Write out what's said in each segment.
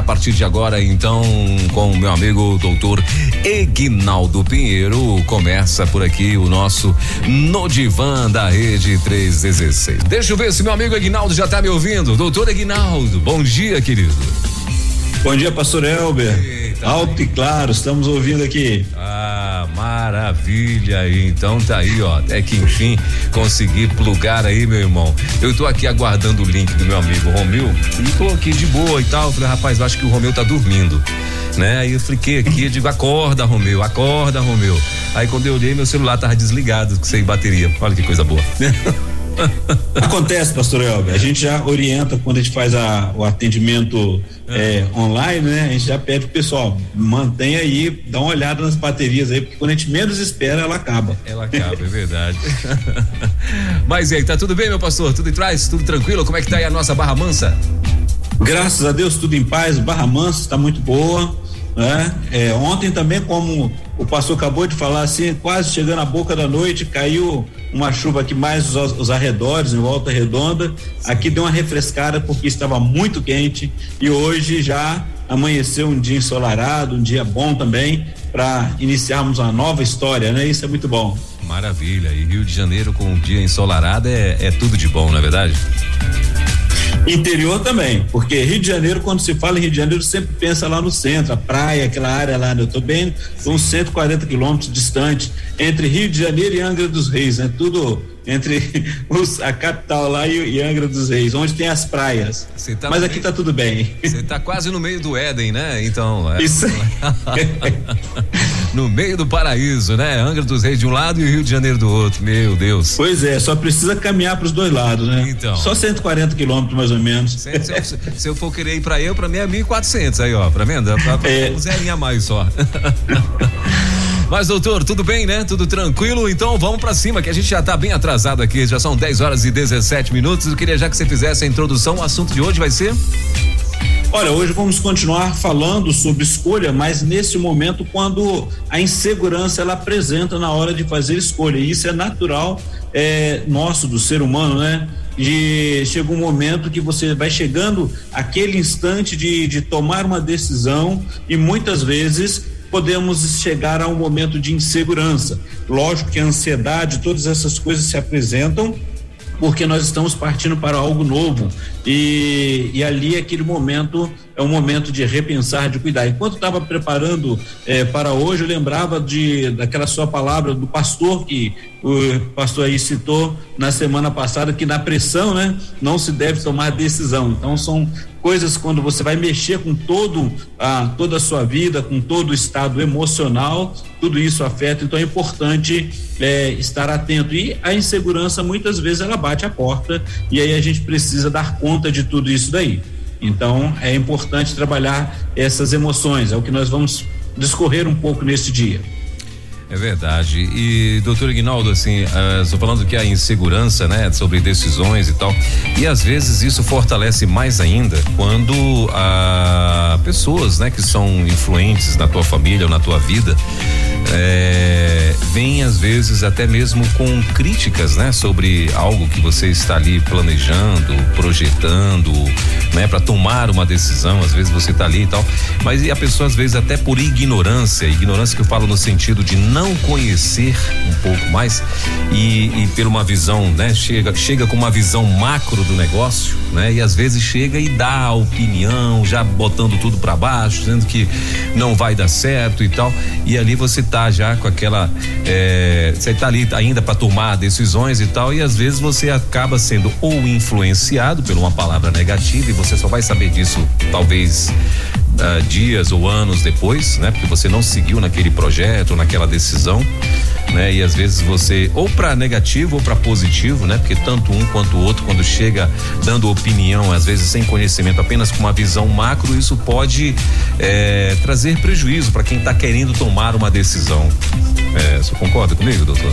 A partir de agora, então, com o meu amigo doutor Egnaldo Pinheiro, começa por aqui o nosso No Divã da Rede 316. Deixa eu ver se meu amigo Egnaldo já está me ouvindo. Doutor Egnaldo, bom dia, querido. Bom dia, pastor Elber. Eita, Alto e claro, estamos ouvindo aqui. Ah, maravilha. Então tá aí, ó. Até que enfim consegui plugar aí, meu irmão. Eu tô aqui aguardando o link do meu amigo Romeu e aqui de boa e tal. Falei, rapaz, eu acho que o Romeu tá dormindo. Né? Aí eu fiquei aqui, eu digo, acorda, Romeu, acorda, Romeu. Aí quando eu olhei, meu celular tava desligado, sem bateria. Olha que coisa boa. Acontece, pastor Elber. A gente já orienta quando a gente faz a, o atendimento é, online, né? A gente já pede pro pessoal, mantenha aí, dá uma olhada nas baterias aí, porque quando a gente menos espera, ela acaba. Ela acaba, é verdade. Mas e aí, tá tudo bem, meu pastor? Tudo em trás? Tudo tranquilo? Como é que tá aí a nossa Barra Mansa? Graças a Deus, tudo em paz. Barra Mansa está muito boa. Né? É, ontem também, como o pastor acabou de falar, assim, quase chegando à boca da noite, caiu uma chuva aqui mais os, os arredores, em volta redonda. Aqui deu uma refrescada porque estava muito quente e hoje já amanheceu um dia ensolarado, um dia bom também para iniciarmos uma nova história, né? Isso é muito bom. Maravilha. E Rio de Janeiro com um dia ensolarado é, é tudo de bom, não é verdade? Interior também, porque Rio de Janeiro, quando se fala em Rio de Janeiro, sempre pensa lá no centro, a praia, aquela área lá. Né? Eu estou bem, uns 140 quilômetros distante entre Rio de Janeiro e Angra dos Reis, né? Tudo entre os, a capital lá e, e, Angra dos Reis, onde tem as praias. Tá Mas aqui meio, tá tudo bem. Você tá quase no meio do Éden, né? Então. É, Isso. no meio do paraíso, né? Angra dos Reis de um lado e Rio de Janeiro do outro. Meu Deus. Pois é, só precisa caminhar para os dois lados, né? Então. Só 140 quilômetros mais ou menos. Se, se, eu, se, eu for querer ir para eu, para mim é 1.400 aí, ó. Para venda, pra, é. um zerinho a mais só. Mas, doutor, tudo bem, né? Tudo tranquilo? Então vamos para cima, que a gente já tá bem atrasado aqui. Já são 10 horas e 17 minutos. Eu queria já que você fizesse a introdução. O assunto de hoje vai ser. Olha, hoje vamos continuar falando sobre escolha, mas nesse momento quando a insegurança ela apresenta na hora de fazer escolha. E isso é natural é, nosso, do ser humano, né? De chega um momento que você vai chegando aquele instante de, de tomar uma decisão e muitas vezes podemos chegar a um momento de insegurança. Lógico que a ansiedade, todas essas coisas se apresentam porque nós estamos partindo para algo novo. E, e ali aquele momento é um momento de repensar, de cuidar. Enquanto estava preparando eh, para hoje, eu lembrava de daquela sua palavra do pastor que o pastor aí citou na semana passada que na pressão, né, não se deve tomar decisão. Então são coisas quando você vai mexer com todo a toda a sua vida, com todo o estado emocional, tudo isso afeta. Então é importante é, estar atento e a insegurança muitas vezes ela bate a porta e aí a gente precisa dar conta de tudo isso daí. Então é importante trabalhar essas emoções. É o que nós vamos discorrer um pouco neste dia. É verdade. E, doutor Ignaldo, assim, estou uh, falando que a insegurança, né, sobre decisões e tal, e às vezes isso fortalece mais ainda quando a uh, pessoas, né, que são influentes na tua família ou na tua vida, é, vem às vezes até mesmo com críticas, né, sobre algo que você está ali planejando, projetando, né, para tomar uma decisão. Às vezes você está ali e tal, mas e a pessoa às vezes até por ignorância, ignorância que eu falo no sentido de não não conhecer um pouco mais e, e ter uma visão, né? Chega, chega com uma visão macro do negócio, né? E às vezes chega e dá opinião, já botando tudo para baixo, dizendo que não vai dar certo e tal. E ali você tá já com aquela, é, você tá ali ainda para tomar decisões e tal. E às vezes você acaba sendo ou influenciado por uma palavra negativa e você só vai saber disso talvez uh, dias ou anos depois, né? Porque você não seguiu naquele projeto, naquela decisão, né? E às vezes você ou para negativo ou para positivo, né? Porque tanto um quanto o outro quando chega dando opinião, às vezes sem conhecimento, apenas com uma visão macro, isso pode eh, trazer prejuízo para quem está querendo tomar uma decisão. É, você concorda comigo, doutor?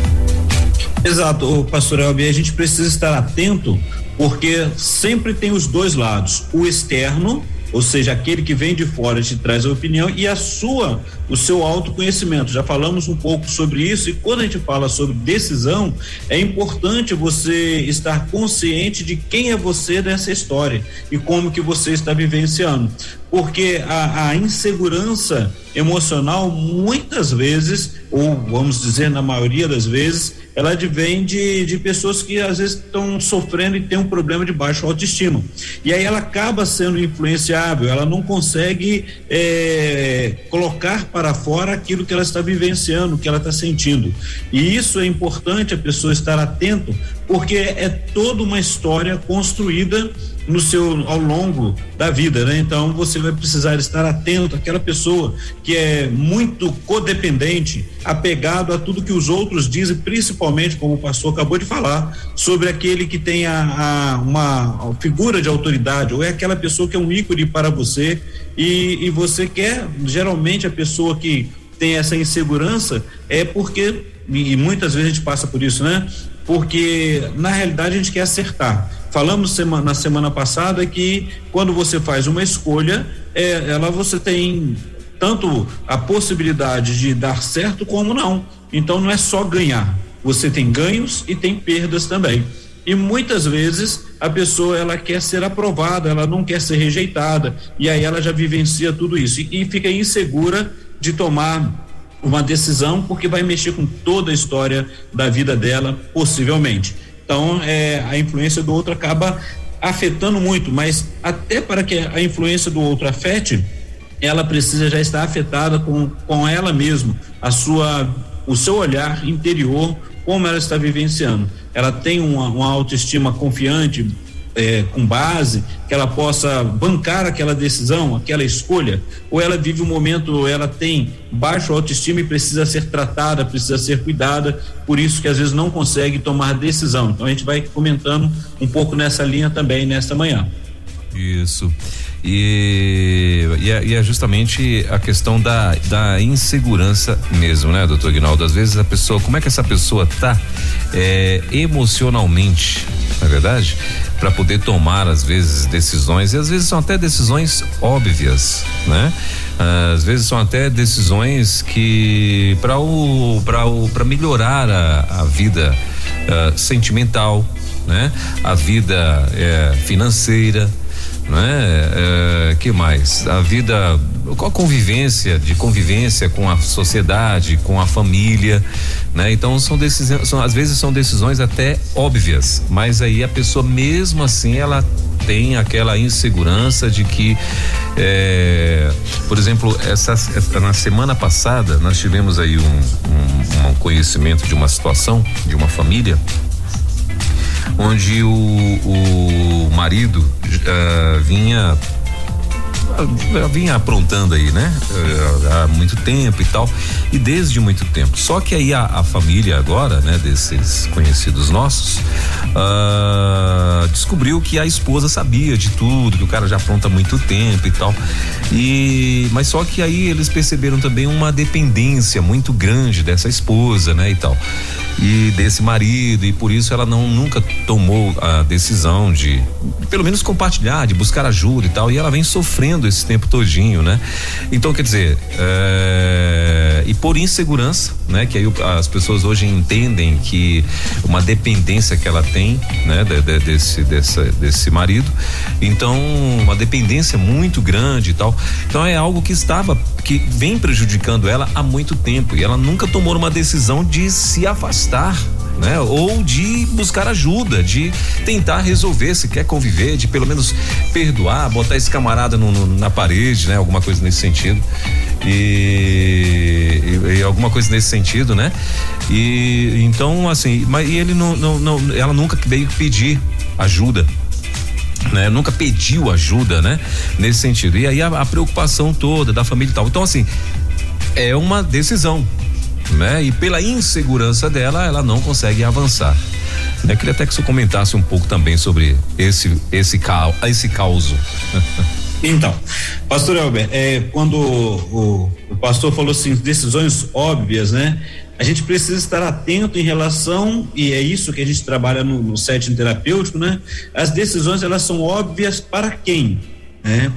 Exato, pastor Elbi, a gente precisa estar atento porque sempre tem os dois lados, o externo ou seja, aquele que vem de fora te traz a opinião e a sua, o seu autoconhecimento. Já falamos um pouco sobre isso e quando a gente fala sobre decisão, é importante você estar consciente de quem é você nessa história e como que você está vivenciando. Porque a, a insegurança emocional, muitas vezes, ou vamos dizer, na maioria das vezes, ela advém de, de pessoas que às vezes estão sofrendo e têm um problema de baixa autoestima. E aí ela acaba sendo influenciável, ela não consegue é, colocar para fora aquilo que ela está vivenciando, que ela está sentindo. E isso é importante a pessoa estar atento, porque é toda uma história construída no seu ao longo da vida, né? Então você vai precisar estar atento àquela pessoa que é muito codependente, apegado a tudo que os outros dizem, principalmente como o pastor acabou de falar, sobre aquele que tem a, a uma figura de autoridade ou é aquela pessoa que é um ícone para você e, e você quer geralmente a pessoa que tem essa insegurança é porque e muitas vezes a gente passa por isso, né? Porque na realidade a gente quer acertar Falamos semana, na semana passada que quando você faz uma escolha, é, ela você tem tanto a possibilidade de dar certo como não. Então não é só ganhar. Você tem ganhos e tem perdas também. E muitas vezes a pessoa ela quer ser aprovada, ela não quer ser rejeitada, e aí ela já vivencia tudo isso e, e fica insegura de tomar uma decisão porque vai mexer com toda a história da vida dela, possivelmente. Então, é, a influência do outro acaba afetando muito, mas até para que a influência do outro afete, ela precisa já estar afetada com, com ela mesma, a sua, o seu olhar interior, como ela está vivenciando. Ela tem uma, uma autoestima confiante, é, com base, que ela possa bancar aquela decisão, aquela escolha, ou ela vive um momento, ela tem baixo autoestima e precisa ser tratada, precisa ser cuidada, por isso que às vezes não consegue tomar decisão. Então a gente vai comentando um pouco nessa linha também nesta manhã. Isso. E, e, é, e, é, justamente a questão da, da insegurança mesmo, né, doutor Guinaldo? Às vezes a pessoa, como é que essa pessoa tá é, emocionalmente, não é verdade? Para poder tomar, às vezes, decisões, e às vezes são até decisões óbvias, né? Às vezes são até decisões que para o para o para melhorar a, a vida uh, sentimental, né? A vida uh, financeira, né? É, que mais? A vida, qual a convivência, de convivência com a sociedade, com a família, né? Então são decisões, são, às vezes são decisões até óbvias, mas aí a pessoa mesmo assim ela tem aquela insegurança de que, é, por exemplo, essa, na semana passada nós tivemos aí um, um, um conhecimento de uma situação de uma família onde o, o marido uh, vinha vinha aprontando aí, né? Eh, há muito tempo e tal, e desde muito tempo. Só que aí a, a família agora, né, desses conhecidos nossos, uh, descobriu que a esposa sabia de tudo, que o cara já apronta há muito tempo e tal. E mas só que aí eles perceberam também uma dependência muito grande dessa esposa, né, e tal e desse marido e por isso ela não nunca tomou a decisão de pelo menos compartilhar, de buscar ajuda e tal e ela vem sofrendo esse tempo todinho, né? Então quer dizer é, e por insegurança, né? Que aí as pessoas hoje entendem que uma dependência que ela tem, né? De, de, desse dessa, desse marido, então uma dependência muito grande e tal, então é algo que estava que vem prejudicando ela há muito tempo e ela nunca tomou uma decisão de se afastar afastar né? Ou de buscar ajuda, de tentar resolver, se quer conviver, de pelo menos perdoar, botar esse camarada no, no, na parede, né? Alguma coisa nesse sentido. E, e, e, alguma coisa nesse sentido, né? E então, assim, mas ele não, não, não ela nunca veio pedir ajuda. Né, nunca pediu ajuda, né? Nesse sentido. E aí a, a preocupação toda da família e tal. Então, assim, é uma decisão, né? E pela insegurança dela, ela não consegue avançar. Eu queria até que você comentasse um pouco também sobre esse esse caos, esse caos. Então, pastor Elber, é, quando o, o, o, pastor falou assim, decisões óbvias, né? a gente precisa estar atento em relação, e é isso que a gente trabalha no, no setting terapêutico, né? As decisões elas são óbvias para quem? Né?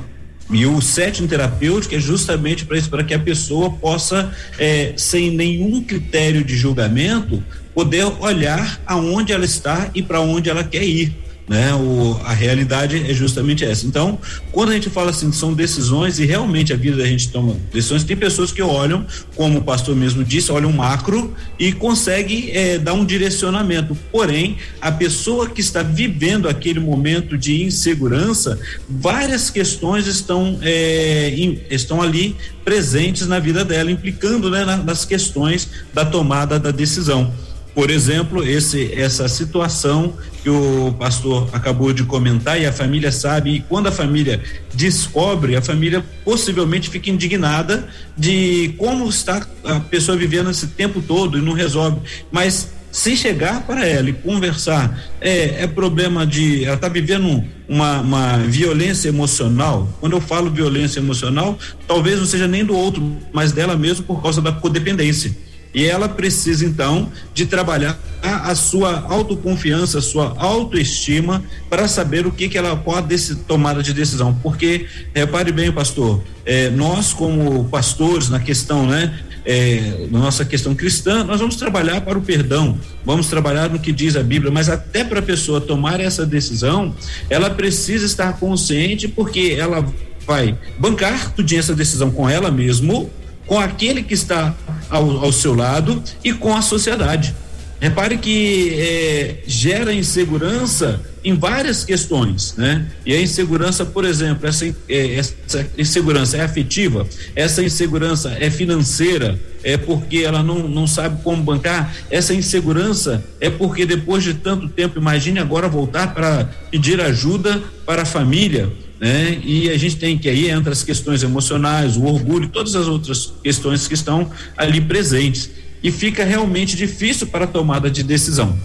E o setting terapêutico é justamente para isso, para que a pessoa possa, é, sem nenhum critério de julgamento, poder olhar aonde ela está e para onde ela quer ir né? O, a realidade é justamente essa. Então, quando a gente fala assim, são decisões e realmente a vida da gente toma decisões, tem pessoas que olham, como o pastor mesmo disse, olham macro e conseguem é, dar um direcionamento. Porém, a pessoa que está vivendo aquele momento de insegurança, várias questões estão é, in, estão ali presentes na vida dela, implicando né, nas questões da tomada da decisão. Por exemplo, esse, essa situação que o pastor acabou de comentar e a família sabe, e quando a família descobre, a família possivelmente fica indignada de como está a pessoa vivendo esse tempo todo e não resolve. Mas se chegar para ela e conversar, é, é problema de. Ela está vivendo uma, uma violência emocional. Quando eu falo violência emocional, talvez não seja nem do outro, mas dela mesmo por causa da codependência e ela precisa, então, de trabalhar a, sua autoconfiança, a sua autoestima, para saber o que, que ela pode tomar de decisão. Porque, repare bem, pastor, é, nós, como pastores, na questão, né? É, na nossa questão cristã, nós vamos trabalhar para o perdão, vamos trabalhar no que diz a Bíblia, mas até para a pessoa tomar essa decisão, ela precisa estar consciente, porque ela vai bancar tudinho essa decisão com ela mesmo, com aquele que está ao, ao seu lado e com a sociedade. Repare que é, gera insegurança em várias questões, né? E a insegurança, por exemplo, essa, é, essa insegurança é afetiva, essa insegurança é financeira, é porque ela não, não sabe como bancar, essa insegurança é porque depois de tanto tempo, imagine agora voltar para pedir ajuda para a família, né? E a gente tem que aí entra as questões emocionais, o orgulho, todas as outras questões que estão ali presentes e fica realmente difícil para a tomada de decisão.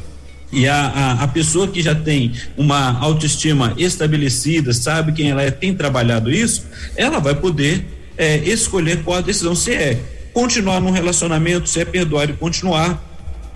E a, a, a, pessoa que já tem uma autoestima estabelecida, sabe quem ela é, tem trabalhado isso, ela vai poder é, escolher qual a decisão, se é continuar num relacionamento, se é perdoar e continuar,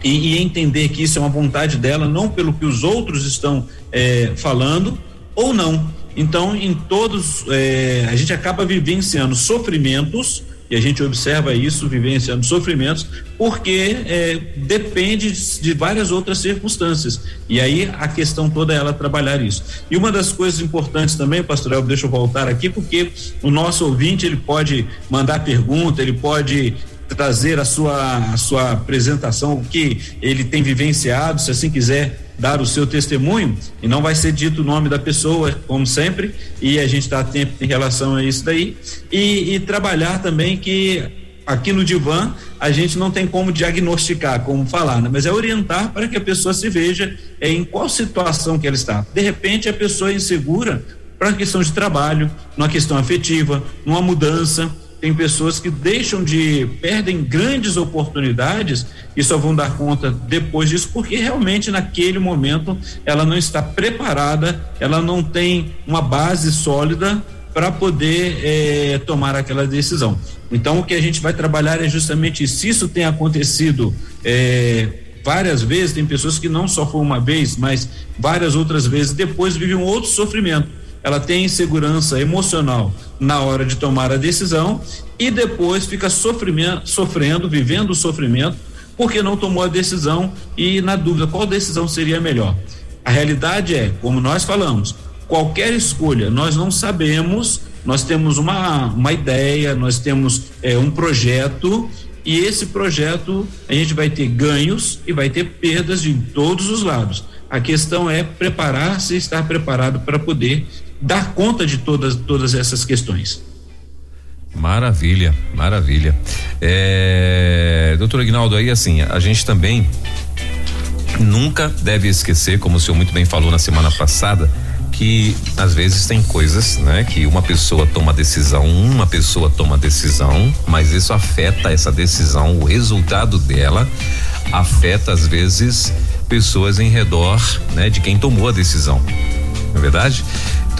e, e, entender que isso é uma vontade dela, não pelo que os outros estão é, falando, ou não. Então, em todos, é, a gente acaba vivenciando sofrimentos, e a gente observa isso, vivenciando sofrimentos, porque é, depende de várias outras circunstâncias. E aí a questão toda é ela trabalhar isso. E uma das coisas importantes também, pastor El, deixa eu voltar aqui, porque o nosso ouvinte ele pode mandar pergunta, ele pode trazer a sua, a sua apresentação, o que ele tem vivenciado, se assim quiser dar o seu testemunho, e não vai ser dito o nome da pessoa, como sempre, e a gente está atento em relação a isso daí, e, e trabalhar também que aqui no divã a gente não tem como diagnosticar, como falar, né? mas é orientar para que a pessoa se veja em qual situação que ela está. De repente a pessoa é insegura para a questão de trabalho, numa questão afetiva, numa mudança, tem pessoas que deixam de perdem grandes oportunidades e só vão dar conta depois disso porque realmente naquele momento ela não está preparada, ela não tem uma base sólida para poder eh, tomar aquela decisão. Então o que a gente vai trabalhar é justamente. Se isso tem acontecido eh, várias vezes, tem pessoas que não só foi uma vez, mas várias outras vezes depois vivem um outro sofrimento ela tem insegurança emocional na hora de tomar a decisão e depois fica sofrendo, vivendo o sofrimento, porque não tomou a decisão e na dúvida qual decisão seria melhor. A realidade é, como nós falamos, qualquer escolha, nós não sabemos, nós temos uma, uma ideia, nós temos é, um projeto e esse projeto a gente vai ter ganhos e vai ter perdas de todos os lados. A questão é preparar-se estar preparado para poder dar conta de todas, todas essas questões. Maravilha, maravilha. É, doutor Aguinaldo, aí assim, a gente também nunca deve esquecer, como o senhor muito bem falou na semana passada, que às vezes tem coisas, né, que uma pessoa toma decisão, uma pessoa toma decisão, mas isso afeta essa decisão, o resultado dela afeta às vezes pessoas em redor, né, de quem tomou a decisão. não é verdade?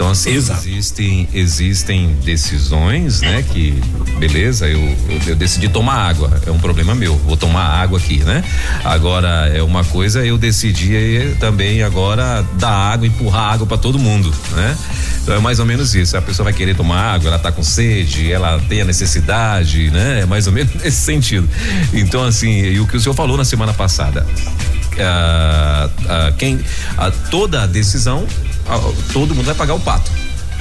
Então, assim, Exato. existem, existem decisões, né? Que, beleza, eu, eu, eu, decidi tomar água, é um problema meu, vou tomar água aqui, né? Agora, é uma coisa, eu decidi também agora dar água, empurrar água para todo mundo, né? Então é mais ou menos isso. A pessoa vai querer tomar água, ela tá com sede, ela tem a necessidade, né? É mais ou menos nesse sentido. Então, assim, e o que o senhor falou na semana passada, uh, uh, quem uh, toda a decisão todo mundo vai pagar o pato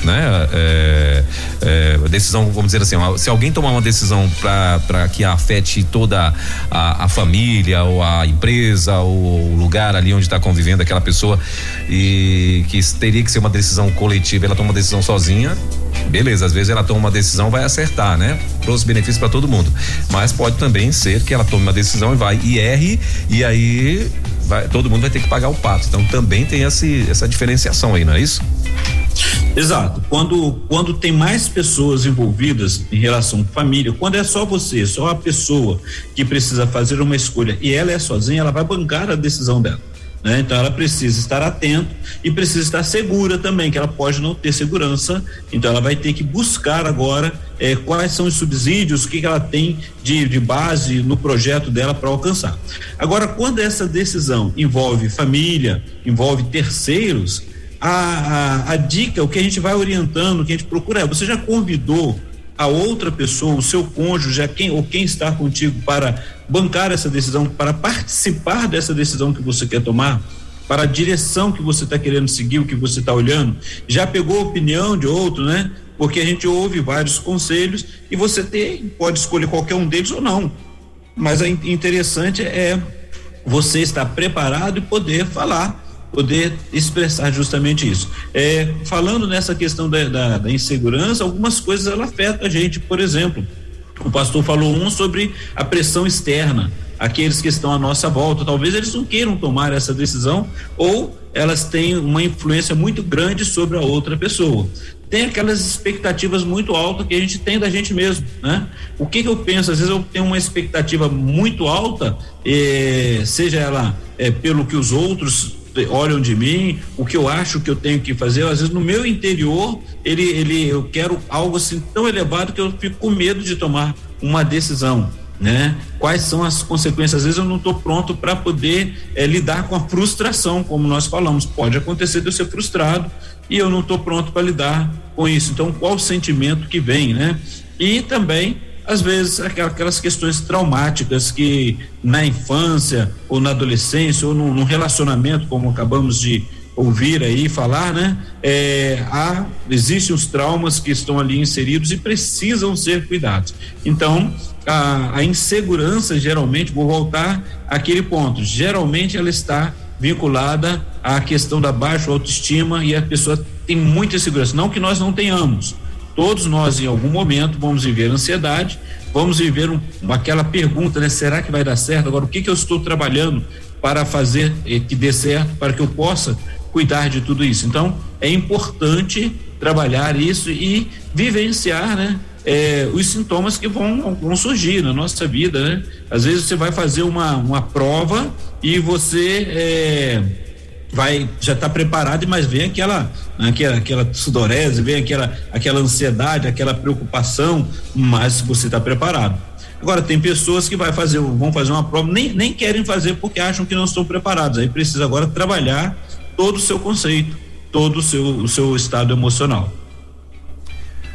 né? É, é, decisão, vamos dizer assim, se alguém tomar uma decisão para que afete toda a, a, família ou a empresa ou o lugar ali onde está convivendo aquela pessoa e que teria que ser uma decisão coletiva, ela toma uma decisão sozinha, beleza, às vezes ela toma uma decisão vai acertar, né? Trouxe benefícios para todo mundo, mas pode também ser que ela tome uma decisão e vai e erre e aí vai, todo mundo vai ter que pagar o pato. Então também tem esse, essa diferenciação aí, não é isso? Exato. Quando, quando tem mais pessoas envolvidas em relação à família, quando é só você, só a pessoa que precisa fazer uma escolha e ela é sozinha, ela vai bancar a decisão dela. Né? Então ela precisa estar atento e precisa estar segura também, que ela pode não ter segurança. Então ela vai ter que buscar agora eh, quais são os subsídios, o que, que ela tem de, de base no projeto dela para alcançar. Agora, quando essa decisão envolve família, envolve terceiros, a, a, a dica, o que a gente vai orientando, o que a gente procura é, você já convidou a outra pessoa, o seu cônjuge, quem ou quem está contigo para bancar essa decisão, para participar dessa decisão que você quer tomar, para a direção que você está querendo seguir, o que você está olhando, já pegou a opinião de outro, né? Porque a gente ouve vários conselhos e você tem, pode escolher qualquer um deles ou não. Mas o interessante é você estar preparado e poder falar poder expressar justamente isso. É, falando nessa questão da, da, da, insegurança, algumas coisas ela afetam a gente. Por exemplo, o pastor falou um sobre a pressão externa, aqueles que estão à nossa volta. Talvez eles não queiram tomar essa decisão ou elas têm uma influência muito grande sobre a outra pessoa. Tem aquelas expectativas muito altas que a gente tem da gente mesmo, né? O que, que eu penso? Às vezes eu tenho uma expectativa muito alta, eh, seja ela eh, pelo que os outros olham de mim, o que eu acho que eu tenho que fazer, às vezes no meu interior, ele, ele, eu quero algo assim tão elevado que eu fico com medo de tomar uma decisão, né? Quais são as consequências? Às vezes eu não estou pronto para poder é, lidar com a frustração, como nós falamos. Pode acontecer de eu ser frustrado e eu não estou pronto para lidar com isso. Então, qual o sentimento que vem, né? E também às vezes aquelas questões traumáticas que na infância ou na adolescência ou no, no relacionamento, como acabamos de ouvir aí falar, né? É, há, existem os traumas que estão ali inseridos e precisam ser cuidados. Então, a, a insegurança geralmente, vou voltar àquele ponto, geralmente ela está vinculada à questão da baixa autoestima e a pessoa tem muita insegurança. Não que nós não tenhamos, Todos nós, em algum momento, vamos viver ansiedade, vamos viver um, aquela pergunta, né? Será que vai dar certo? Agora, o que, que eu estou trabalhando para fazer eh, que dê certo, para que eu possa cuidar de tudo isso? Então, é importante trabalhar isso e vivenciar, né? É, os sintomas que vão, vão surgir na nossa vida, né? Às vezes você vai fazer uma, uma prova e você é, vai já está preparado, mas vem aquela, aquela aquela sudorese, vem aquela aquela ansiedade, aquela preocupação, mas você está preparado. Agora tem pessoas que vai fazer, vão fazer uma prova, nem, nem querem fazer porque acham que não estão preparados. Aí precisa agora trabalhar todo o seu conceito, todo o seu o seu estado emocional.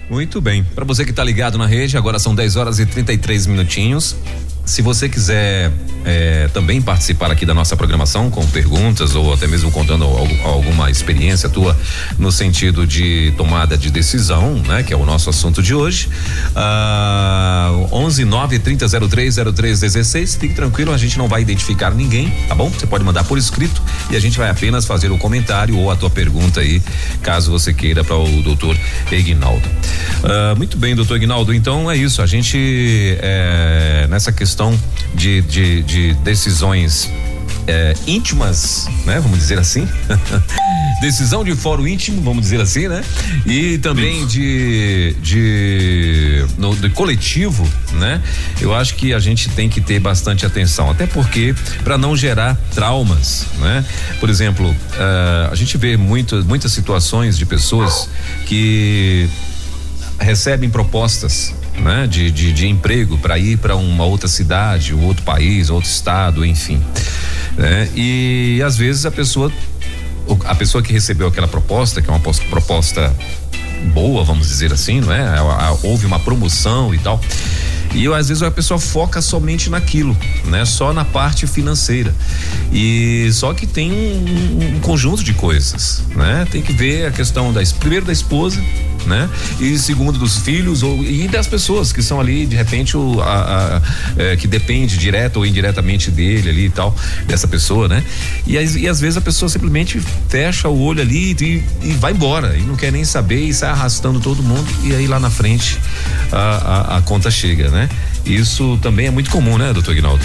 Muito bem. Para você que está ligado na rede, agora são 10 horas e 33 minutinhos. Se você quiser é, também participar aqui da nossa programação com perguntas ou até mesmo contando alguma experiência tua no sentido de tomada de decisão, né? Que é o nosso assunto de hoje. Uh, 11 9 30 03 03 16. Fique tranquilo, a gente não vai identificar ninguém, tá bom? Você pode mandar por escrito e a gente vai apenas fazer o comentário ou a tua pergunta aí, caso você queira, para o doutor Ignaldo. Uh, muito bem, doutor Ignaldo. Então é isso. A gente é, nessa questão questão de, de, de decisões é, íntimas, né? Vamos dizer assim. decisão de fórum íntimo, vamos dizer assim, né? E também de de no de coletivo, né? Eu acho que a gente tem que ter bastante atenção, até porque para não gerar traumas, né? Por exemplo, uh, a gente vê muito, muitas situações de pessoas que recebem propostas né, de, de, de emprego para ir para uma outra cidade, outro país, outro estado, enfim. Né? E às vezes a pessoa, a pessoa que recebeu aquela proposta, que é uma proposta boa, vamos dizer assim, não é? Houve uma promoção e tal. E às vezes a pessoa foca somente naquilo, né? Só na parte financeira. E só que tem um, um conjunto de coisas, né? Tem que ver a questão da primeiro da esposa, né? E segundo dos filhos ou e das pessoas que são ali de repente o a, a é, que depende direta ou indiretamente dele ali e tal dessa pessoa, né? E, e às vezes a pessoa simplesmente fecha o olho ali e, e, vai embora e não quer nem saber e sai arrastando todo mundo e aí lá na frente a, a, a conta chega, né? Isso também é muito comum, né, doutor Ignaldo?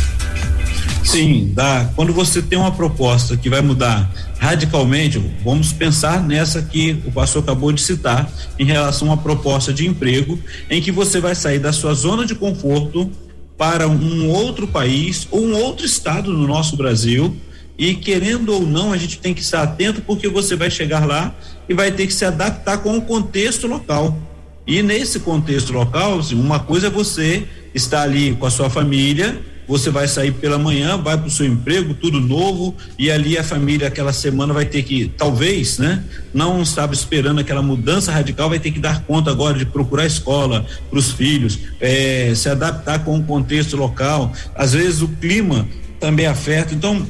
Sim, dá. Quando você tem uma proposta que vai mudar radicalmente, vamos pensar nessa que o pastor acabou de citar, em relação uma proposta de emprego, em que você vai sair da sua zona de conforto para um outro país ou um outro estado no nosso Brasil. E querendo ou não, a gente tem que estar atento porque você vai chegar lá e vai ter que se adaptar com o contexto local. E nesse contexto local, uma coisa é você estar ali com a sua família você vai sair pela manhã, vai para o seu emprego, tudo novo, e ali a família aquela semana vai ter que, talvez, né? Não estava esperando aquela mudança radical, vai ter que dar conta agora de procurar escola para os filhos, é, se adaptar com o contexto local. Às vezes o clima também afeta. Então,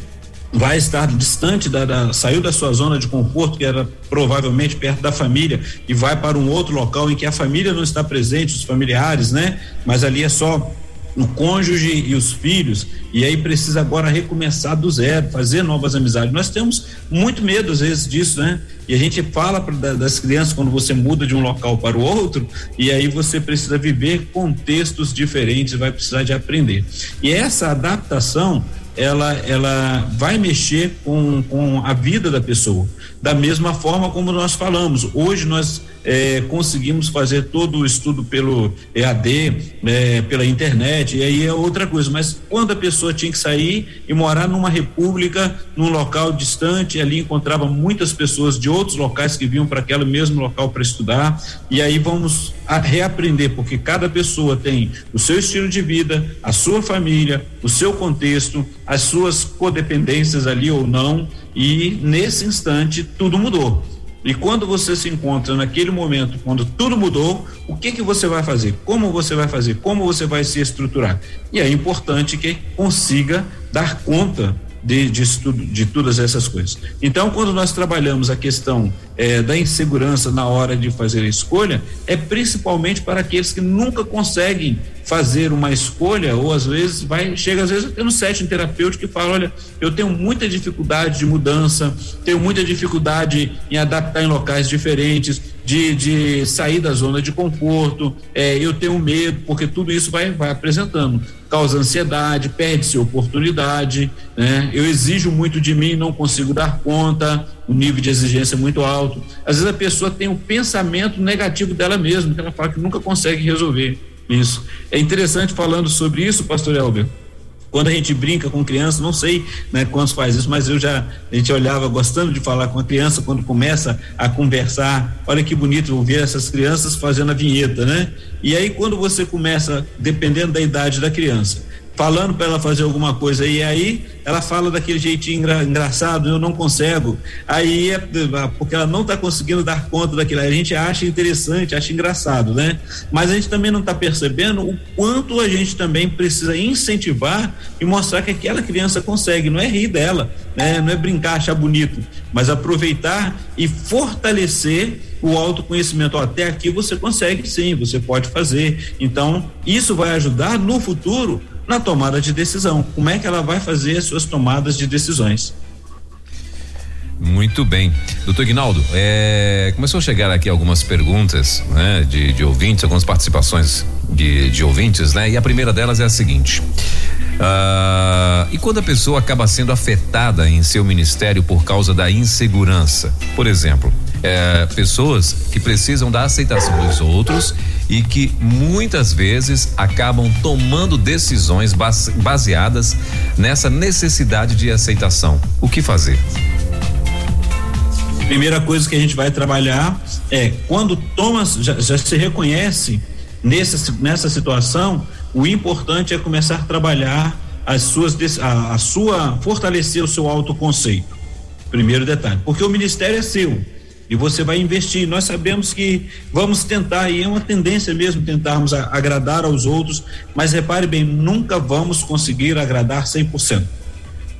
vai estar distante da, da, saiu da sua zona de conforto que era provavelmente perto da família e vai para um outro local em que a família não está presente os familiares né mas ali é só o cônjuge e os filhos, e aí precisa agora recomeçar do zero, fazer novas amizades. Nós temos muito medo às vezes disso, né? E a gente fala pra, das crianças quando você muda de um local para o outro, e aí você precisa viver contextos diferentes, vai precisar de aprender. E essa adaptação ela, ela vai mexer com, com a vida da pessoa. Da mesma forma como nós falamos, hoje nós é, conseguimos fazer todo o estudo pelo EAD, é, pela internet, e aí é outra coisa. Mas quando a pessoa tinha que sair e morar numa república, num local distante, ali encontrava muitas pessoas de outros locais que vinham para aquele mesmo local para estudar, e aí vamos reaprender, porque cada pessoa tem o seu estilo de vida, a sua família, o seu contexto, as suas codependências ali ou não, e nesse instante tudo mudou. E quando você se encontra naquele momento, quando tudo mudou, o que que você vai fazer? Como você vai fazer? Como você vai se estruturar? E é importante que consiga dar conta de, de, estudo, de todas essas coisas. Então, quando nós trabalhamos a questão é, da insegurança na hora de fazer a escolha, é principalmente para aqueles que nunca conseguem fazer uma escolha, ou às vezes vai, chega às vezes até no setting terapêutico e fala, olha, eu tenho muita dificuldade de mudança, tenho muita dificuldade em adaptar em locais diferentes, de, de sair da zona de conforto, é, eu tenho medo, porque tudo isso vai, vai apresentando, causa ansiedade, perde-se oportunidade, né? Eu exijo muito de mim, não consigo dar conta, o nível de exigência é muito alto. Às vezes a pessoa tem um pensamento negativo dela mesma, que ela fala que nunca consegue resolver isso. É interessante falando sobre isso, pastor Elber quando a gente brinca com criança, não sei né, quantos faz isso, mas eu já, a gente olhava gostando de falar com a criança quando começa a conversar. Olha que bonito ouvir essas crianças fazendo a vinheta, né? E aí, quando você começa, dependendo da idade da criança, falando para ela fazer alguma coisa e aí ela fala daquele jeitinho engra, engraçado, eu não consigo. Aí é porque ela não está conseguindo dar conta daquilo. A gente acha interessante, acha engraçado, né? Mas a gente também não está percebendo o quanto a gente também precisa incentivar e mostrar que aquela criança consegue. Não é rir dela, né? Não é brincar, achar bonito, mas aproveitar e fortalecer o autoconhecimento. Até aqui você consegue sim, você pode fazer. Então, isso vai ajudar no futuro na tomada de decisão. Como é que ela vai fazer as suas tomadas de decisões? Muito bem. Doutor Ignaldo, é, começou a chegar aqui algumas perguntas né, de, de ouvintes, algumas participações de, de ouvintes, né? E a primeira delas é a seguinte: Ah, e quando a pessoa acaba sendo afetada em seu ministério por causa da insegurança, por exemplo, é, pessoas que precisam da aceitação dos outros e que muitas vezes acabam tomando decisões baseadas nessa necessidade de aceitação. O que fazer? Primeira coisa que a gente vai trabalhar é quando toma, já, já se reconhece nessa, nessa situação, o importante é começar a trabalhar as suas, a, a sua, fortalecer o seu autoconceito. Primeiro detalhe, porque o ministério é seu e você vai investir. Nós sabemos que vamos tentar, e é uma tendência mesmo tentarmos agradar aos outros, mas repare bem, nunca vamos conseguir agradar 100%.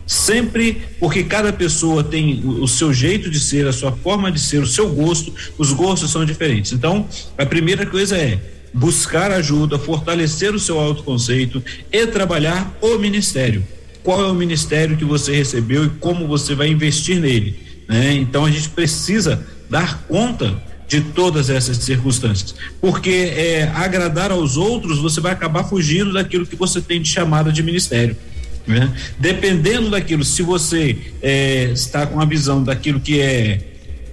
Sempre, porque cada pessoa tem o, o seu jeito de ser, a sua forma de ser, o seu gosto, os gostos são diferentes. Então, a primeira coisa é buscar ajuda, fortalecer o seu autoconceito e trabalhar o ministério. Qual é o ministério que você recebeu e como você vai investir nele? Né? Então a gente precisa dar conta de todas essas circunstâncias, porque é, agradar aos outros você vai acabar fugindo daquilo que você tem de chamada de ministério. Né? Dependendo daquilo, se você é, está com a visão daquilo que é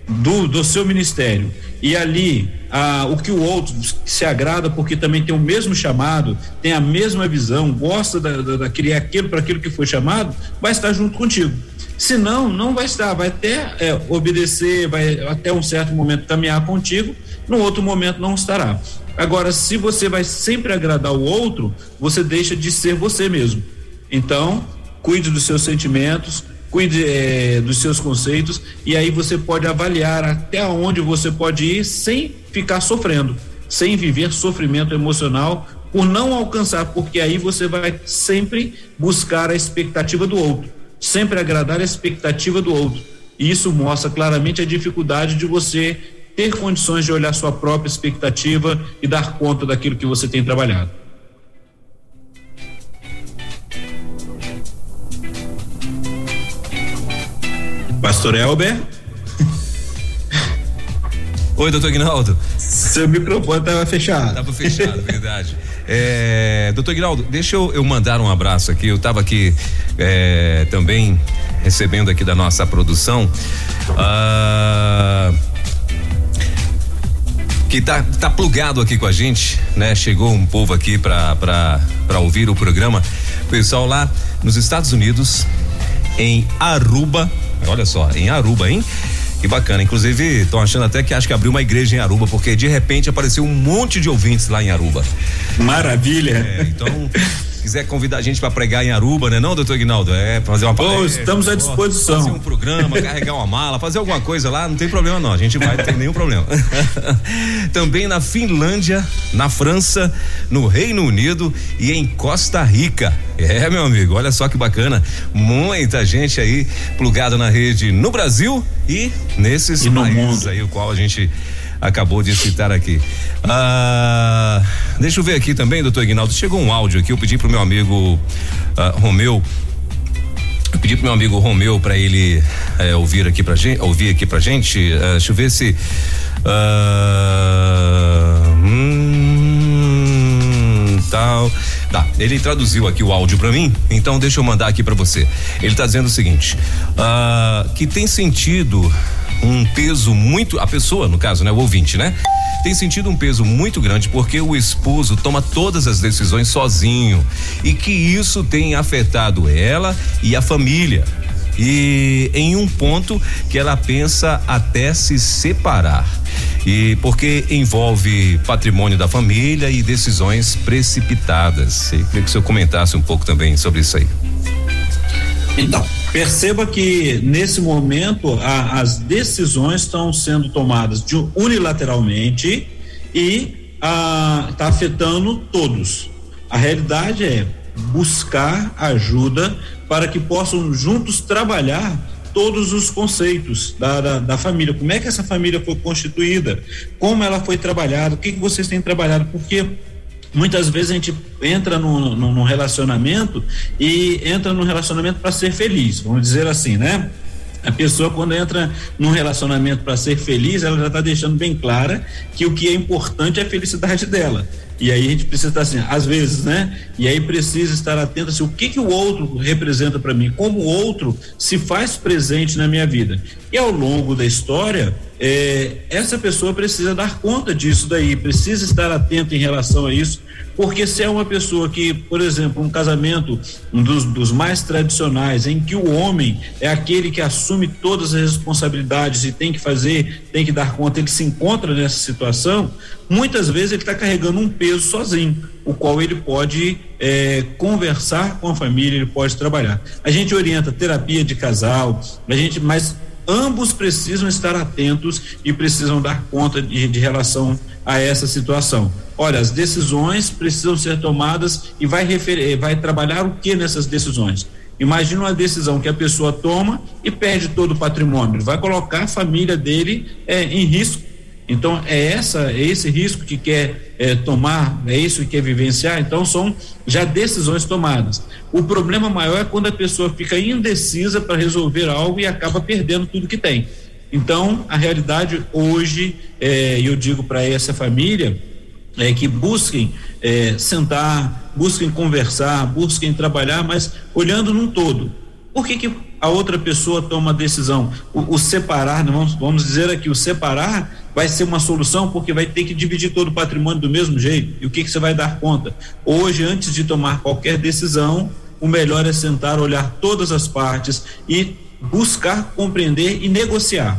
do, do seu ministério e ali ah, o que o outro se agrada porque também tem o mesmo chamado, tem a mesma visão, gosta da, da, daquele aquilo para aquilo que foi chamado, vai estar junto contigo. Se não, não vai estar, vai até é, obedecer, vai até um certo momento caminhar contigo, no outro momento não estará. Agora, se você vai sempre agradar o outro, você deixa de ser você mesmo. Então, cuide dos seus sentimentos, cuide é, dos seus conceitos e aí você pode avaliar até onde você pode ir sem ficar sofrendo, sem viver sofrimento emocional por não alcançar, porque aí você vai sempre buscar a expectativa do outro sempre agradar a expectativa do outro. E isso mostra claramente a dificuldade de você ter condições de olhar sua própria expectativa e dar conta daquilo que você tem trabalhado. Pastor Elber. Oi, doutor Guinaldo. Seu microfone estava fechado. Estava fechado, verdade. É, doutor Guinaldo, deixa eu, eu, mandar um abraço aqui. Eu estava aqui é, também recebendo aqui da nossa produção. Ah, que tá, tá plugado aqui com a gente, né? Chegou um povo aqui para ouvir o programa. Pessoal lá nos Estados Unidos, em Aruba, olha só, em Aruba, hein? Que bacana. Inclusive, estão achando até que acho que abriu uma igreja em Aruba, porque de repente apareceu um monte de ouvintes lá em Aruba. Maravilha. É, então, quiser convidar a gente para pregar em Aruba, né? Não, doutor Ignaldo? É, fazer uma palestra. estamos à disposição. Fazer um programa, carregar uma mala, fazer alguma coisa lá, não tem problema não. A gente vai, não tem nenhum problema. Também na Finlândia, na França, no Reino Unido e em Costa Rica. É, meu amigo, olha só que bacana. Muita gente aí plugada na rede no Brasil e nesses e países aí, o qual a gente acabou de citar aqui. Ah, deixa eu ver aqui também, doutor Ignaldo. Chegou um áudio aqui, eu pedi pro meu amigo ah, Romeu. Eu pedi pro meu amigo Romeu para ele eh, ouvir aqui pra gente, ouvir aqui pra gente. Uh, deixa eu ver se. Uh, hum, tal. Tá, ele traduziu aqui o áudio para mim, então deixa eu mandar aqui para você. Ele tá dizendo o seguinte: uh, que tem sentido um peso muito. A pessoa, no caso, né? O ouvinte, né? Tem sentido um peso muito grande porque o esposo toma todas as decisões sozinho e que isso tem afetado ela e a família. E em um ponto que ela pensa até se separar. E porque envolve patrimônio da família e decisões precipitadas. Eu queria que o senhor comentasse um pouco também sobre isso aí. Então, perceba que nesse momento a, as decisões estão sendo tomadas de, unilateralmente e está afetando todos. A realidade é buscar ajuda para que possam juntos trabalhar todos os conceitos da, da, da, família. Como é que essa família foi constituída? Como ela foi trabalhada? O que, que vocês têm trabalhado? Porque muitas vezes a gente entra num, num relacionamento e entra num relacionamento para ser feliz, vamos dizer assim, né? A pessoa, quando entra num relacionamento para ser feliz, ela já está deixando bem clara que o que é importante é a felicidade dela. E aí a gente precisa estar assim, às vezes, né? E aí precisa estar atento assim, o que que o outro representa para mim, como o outro se faz presente na minha vida. E ao longo da história, é, essa pessoa precisa dar conta disso daí, precisa estar atento em relação a isso, porque se é uma pessoa que, por exemplo, um casamento um dos, dos mais tradicionais, em que o homem é aquele que assume todas as responsabilidades e tem que fazer, tem que dar conta, ele se encontra nessa situação, muitas vezes ele está carregando um peso sozinho, o qual ele pode é, conversar com a família, ele pode trabalhar. A gente orienta terapia de casal, a gente, mas ambos precisam estar atentos e precisam dar conta de, de relação a essa situação. Olha, as decisões precisam ser tomadas e vai, referir, vai trabalhar o que nessas decisões? Imagina uma decisão que a pessoa toma e perde todo o patrimônio. Vai colocar a família dele é, em risco. Então é essa, é esse risco que quer é, tomar, é isso que quer vivenciar. Então são já decisões tomadas. O problema maior é quando a pessoa fica indecisa para resolver algo e acaba perdendo tudo que tem. Então, a realidade hoje, é, eu digo para essa família, é que busquem é, sentar, busquem conversar, busquem trabalhar, mas olhando num todo. Por que, que a outra pessoa toma a decisão? O, o separar, né, vamos, vamos dizer aqui, o separar vai ser uma solução porque vai ter que dividir todo o patrimônio do mesmo jeito. E o que, que você vai dar conta? Hoje, antes de tomar qualquer decisão, o melhor é sentar, olhar todas as partes e buscar compreender e negociar.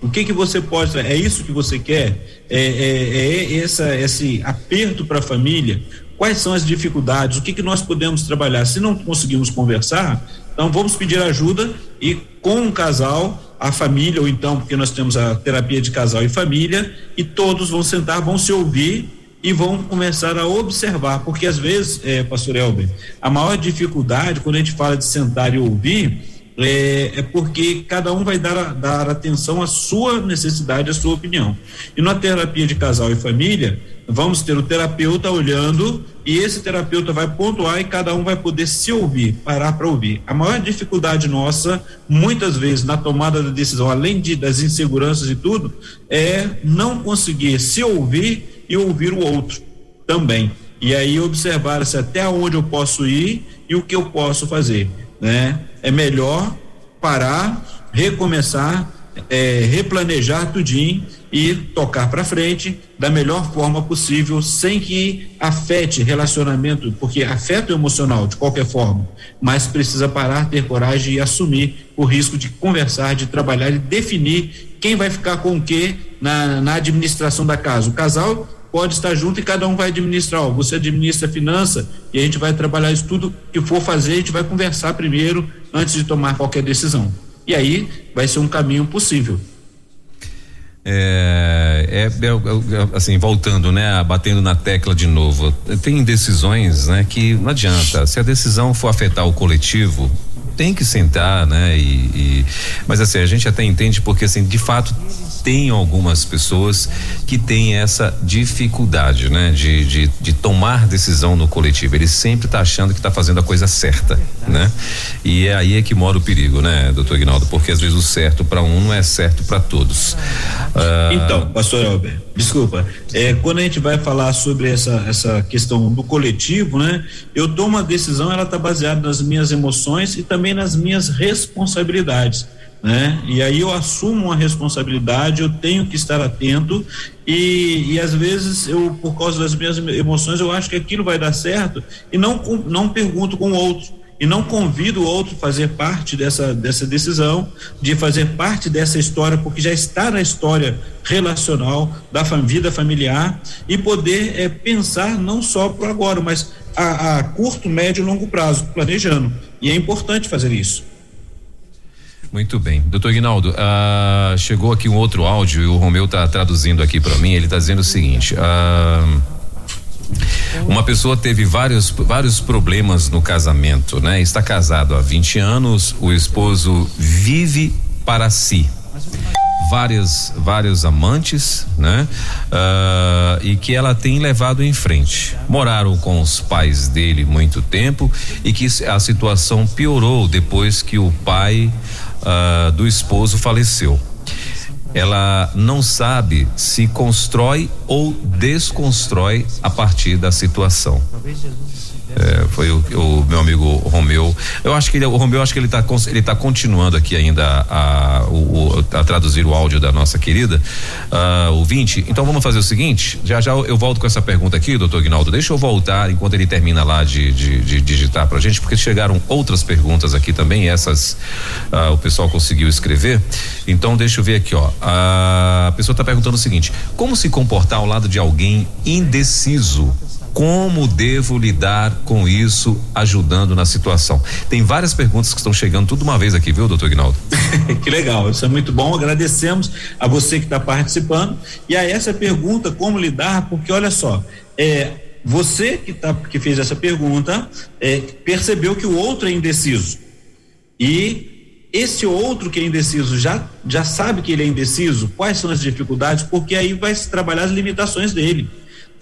O que que você pode, é isso que você quer? É, é, é essa, esse aperto para a família? Quais são as dificuldades? O que que nós podemos trabalhar? Se não conseguimos conversar, então vamos pedir ajuda e com o casal, a família, ou então, porque nós temos a terapia de casal e família, e todos vão sentar, vão se ouvir e vão começar a observar, porque às vezes, é, pastor Elber, a maior dificuldade quando a gente fala de sentar e ouvir é, é, porque cada um vai dar, dar atenção à sua necessidade, à sua opinião. E na terapia de casal e família, vamos ter o terapeuta olhando e esse terapeuta vai pontuar e cada um vai poder se ouvir, parar para ouvir. A maior dificuldade nossa, muitas vezes, na tomada da decisão, além de, das inseguranças e tudo, é não conseguir se ouvir e ouvir o outro também. E aí observar se até onde eu posso ir e o que eu posso fazer né? É melhor parar, recomeçar, é, replanejar tudinho e tocar para frente da melhor forma possível, sem que afete relacionamento, porque afeta o emocional de qualquer forma, mas precisa parar, ter coragem e assumir o risco de conversar, de trabalhar e definir quem vai ficar com o que na, na administração da casa. O casal pode estar junto e cada um vai administrar. Ó, você administra a finança e a gente vai trabalhar isso tudo que for fazer, a gente vai conversar primeiro antes de tomar qualquer decisão. E aí vai ser um caminho possível. É, é, é, é, assim, voltando, né, batendo na tecla de novo, tem decisões, né, que não adianta. Se a decisão for afetar o coletivo, tem que sentar, né, e, e mas assim a gente até entende porque assim de fato tem algumas pessoas que têm essa dificuldade, né? De, de, de tomar decisão no coletivo. Ele sempre está achando que está fazendo a coisa certa, né? E é aí é que mora o perigo, né, doutor Ignaldo? Porque às vezes o certo para um não é certo para todos. Ah, então, pastor Albert, desculpa. É, quando a gente vai falar sobre essa, essa questão do coletivo, né? Eu tomo uma decisão, ela está baseada nas minhas emoções e também nas minhas responsabilidades né? E aí eu assumo uma responsabilidade, eu tenho que estar atento e, e às vezes eu, por causa das minhas emoções, eu acho que aquilo vai dar certo e não, não pergunto com o outro e não convido o outro a fazer parte dessa, dessa decisão, de fazer parte dessa história, porque já está na história relacional da vida familiar e poder é, pensar não só para agora, mas a, a curto, médio e longo prazo, planejando. E é importante fazer isso. Muito bem. Doutor Guinaldo, ah, chegou aqui um outro áudio e o Romeu está traduzindo aqui para mim. Ele está dizendo o seguinte: ah, uma pessoa teve vários, vários problemas no casamento, né? Está casado há 20 anos, o esposo vive para si. Várias, vários amantes, né? Uh, e que ela tem levado em frente. Moraram com os pais dele muito tempo e que a situação piorou depois que o pai uh, do esposo faleceu. Ela não sabe se constrói ou desconstrói a partir da situação. É, foi o, o, meu amigo Romeu. Eu acho que ele, o Romeu, acho que ele está ele tá continuando aqui ainda a, a, o, a, traduzir o áudio da nossa querida uh, ouvinte. Então vamos fazer o seguinte: já já eu volto com essa pergunta aqui, doutor Guinaldo. Deixa eu voltar enquanto ele termina lá de, de, de digitar gente, porque chegaram outras perguntas aqui também. Essas uh, o pessoal conseguiu escrever. Então deixa eu ver aqui, ó. A pessoa está perguntando o seguinte: como se comportar ao lado de alguém indeciso? Como devo lidar com isso, ajudando na situação? Tem várias perguntas que estão chegando tudo uma vez aqui, viu, doutor Ignaldo? que legal, isso é muito bom. Agradecemos a você que está participando. E a essa pergunta, como lidar, porque olha só, é, você que, tá, que fez essa pergunta é, percebeu que o outro é indeciso. E esse outro que é indeciso já, já sabe que ele é indeciso, quais são as dificuldades, porque aí vai se trabalhar as limitações dele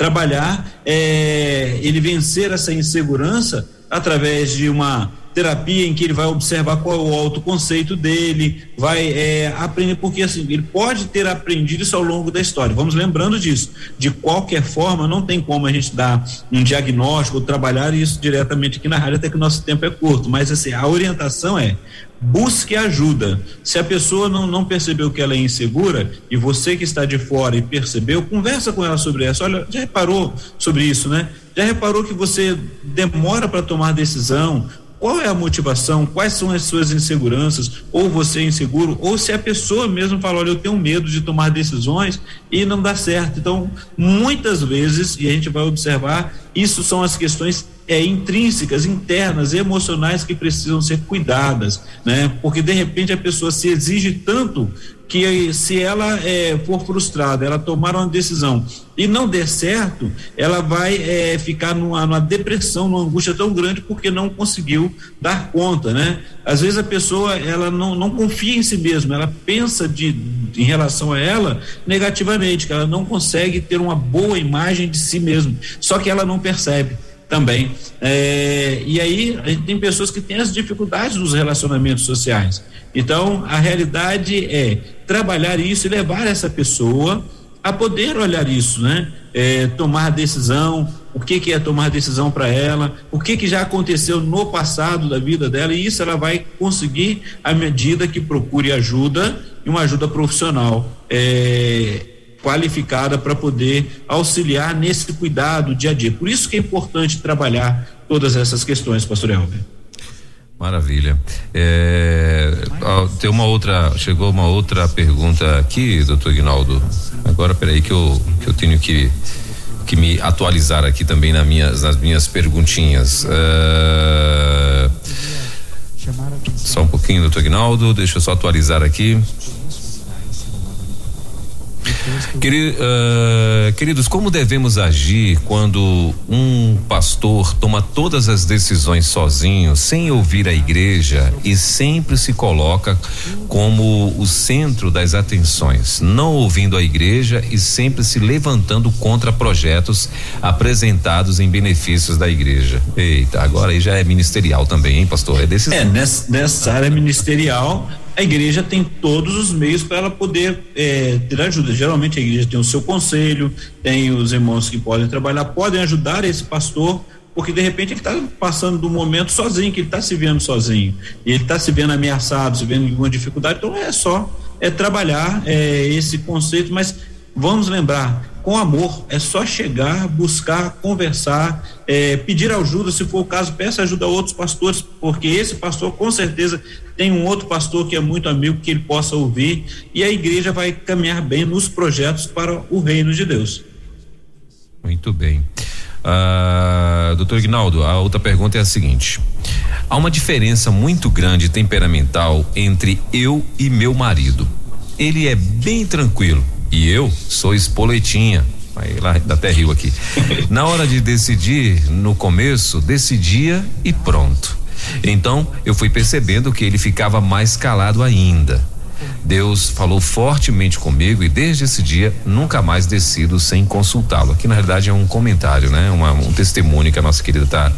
trabalhar, é, ele vencer essa insegurança através de uma terapia em que ele vai observar qual é o autoconceito dele, vai é, aprender, porque assim, ele pode ter aprendido isso ao longo da história. Vamos lembrando disso. De qualquer forma, não tem como a gente dar um diagnóstico ou trabalhar isso diretamente aqui na rádio, até que o nosso tempo é curto. Mas assim, a orientação é busque ajuda. Se a pessoa não, não percebeu que ela é insegura e você que está de fora e percebeu, conversa com ela sobre isso. Olha, já reparou sobre isso, né? Já reparou que você demora para tomar decisão? Qual é a motivação? Quais são as suas inseguranças? Ou você é inseguro? Ou se a pessoa mesmo fala, olha, eu tenho medo de tomar decisões e não dá certo. Então, muitas vezes, e a gente vai observar, isso são as questões é, intrínsecas, internas, emocionais que precisam ser cuidadas, né? Porque de repente a pessoa se exige tanto que se ela é, for frustrada, ela tomar uma decisão e não der certo, ela vai é, ficar numa, numa, depressão, numa angústia tão grande porque não conseguiu dar conta, né? Às vezes a pessoa ela não, não confia em si mesma, ela pensa de, em relação a ela negativamente, que ela não consegue ter uma boa imagem de si mesma, só que ela não percebe também. É, e aí a gente tem pessoas que têm as dificuldades nos relacionamentos sociais. Então a realidade é trabalhar isso e levar essa pessoa a poder olhar isso, né? É, tomar decisão, o que, que é tomar decisão para ela, o que, que já aconteceu no passado da vida dela, e isso ela vai conseguir à medida que procure ajuda e uma ajuda profissional. É, qualificada para poder auxiliar nesse cuidado dia a dia. Por isso que é importante trabalhar todas essas questões, pastor Elber. Maravilha. É, tem uma outra, chegou uma outra pergunta aqui, doutor Ignaldo. Agora, peraí que eu, que eu tenho que, que me atualizar aqui também nas minhas, nas minhas perguntinhas. É, só um pouquinho, doutor Ignaldo, deixa eu só atualizar aqui. Uh, queridos, como devemos agir quando um pastor toma todas as decisões sozinho, sem ouvir a igreja e sempre se coloca como o centro das atenções, não ouvindo a igreja e sempre se levantando contra projetos apresentados em benefícios da igreja? Eita, agora aí já é ministerial também, hein, pastor? É decisão. É, nessa, nessa área ministerial a igreja tem todos os meios para ela poder é, ter ajuda. Geralmente a igreja tem o seu conselho, tem os irmãos que podem trabalhar, podem ajudar esse pastor, porque de repente ele está passando do momento sozinho, que ele está se vendo sozinho, e ele está se vendo ameaçado, se vendo em alguma dificuldade, então é só é trabalhar é, esse conceito, mas vamos lembrar, com amor. É só chegar, buscar, conversar, é, pedir ajuda, se for o caso, peça ajuda a outros pastores, porque esse pastor com certeza tem um outro pastor que é muito amigo que ele possa ouvir e a igreja vai caminhar bem nos projetos para o reino de Deus. Muito bem. Uh, doutor Ignaldo, a outra pergunta é a seguinte: há uma diferença muito grande temperamental entre eu e meu marido. Ele é bem tranquilo, e eu sou espoletinha. Aí lá até rio aqui. Na hora de decidir, no começo, decidia e pronto. Então eu fui percebendo que ele ficava mais calado ainda. Deus falou fortemente comigo e desde esse dia nunca mais decido sem consultá-lo. Aqui na realidade é um comentário, né? Uma, um testemunho que a nossa querida tá,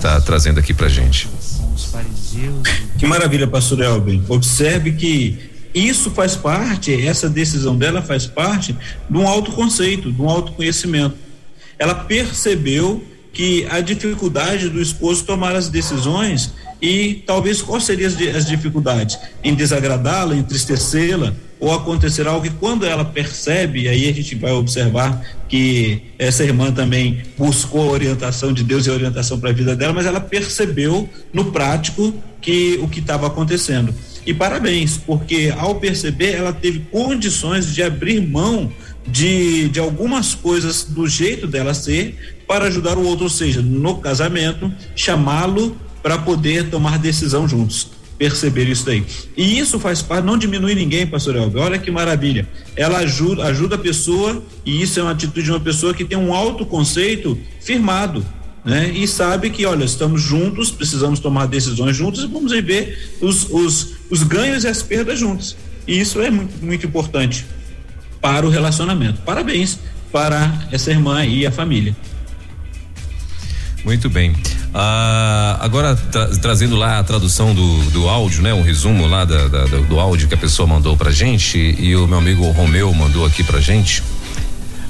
tá trazendo aqui pra gente. Que maravilha, pastor Elben. Observe que isso faz parte, essa decisão dela faz parte de um autoconceito, de um autoconhecimento. Ela percebeu que a dificuldade do esposo tomar as decisões e talvez quais seriam as dificuldades? Em desagradá-la, entristecê-la, ou acontecer algo que quando ela percebe, aí a gente vai observar que essa irmã também buscou a orientação de Deus e a orientação para a vida dela, mas ela percebeu no prático que o que estava acontecendo. E parabéns, porque ao perceber, ela teve condições de abrir mão de, de algumas coisas do jeito dela ser para ajudar o outro, ou seja, no casamento, chamá-lo para poder tomar decisão juntos. Perceber isso daí. E isso faz parte, não diminui ninguém, pastor Elber. Olha que maravilha. Ela ajuda, ajuda a pessoa, e isso é uma atitude de uma pessoa que tem um autoconceito firmado. Né? E sabe que, olha, estamos juntos, precisamos tomar decisões juntos e vamos ver os, os, os ganhos e as perdas juntos. E isso é muito, muito importante para o relacionamento. Parabéns para essa irmã e a família. Muito bem. Ah, agora tra trazendo lá a tradução do, do áudio, né? Um resumo lá da, da, do áudio que a pessoa mandou pra gente e o meu amigo Romeu mandou aqui pra gente.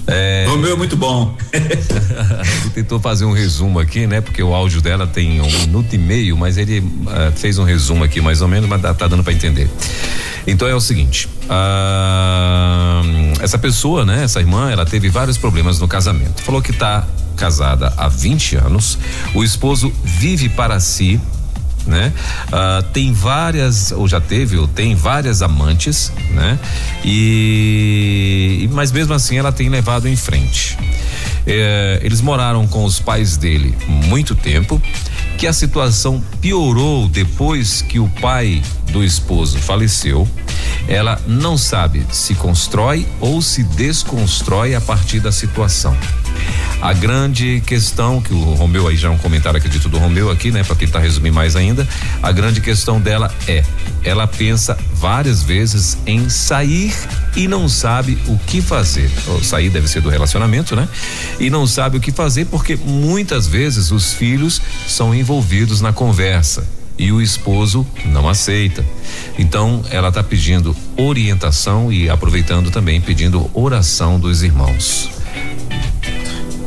É... Romeu é muito bom. ele tentou fazer um resumo aqui, né? Porque o áudio dela tem um minuto e meio, mas ele uh, fez um resumo aqui mais ou menos, mas tá, tá dando para entender. Então é o seguinte, uh, essa pessoa, né? Essa irmã, ela teve vários problemas no casamento. Falou que tá casada há 20 anos, o esposo vive para si, né? Uh, tem várias, ou já teve, ou tem várias amantes, né? E, mas mesmo assim ela tem levado em frente. É, eles moraram com os pais dele muito tempo, que a situação piorou depois que o pai do esposo faleceu. Ela não sabe se constrói ou se desconstrói a partir da situação. A grande questão que o Romeu aí já é um comentário acredito do Romeu aqui, né, para tentar resumir mais ainda, a grande questão dela é, ela pensa várias vezes em sair e não sabe o que fazer. Ou sair deve ser do relacionamento, né? E não sabe o que fazer porque muitas vezes os filhos são envolvidos na conversa e o esposo não aceita. Então, ela está pedindo orientação e aproveitando também pedindo oração dos irmãos.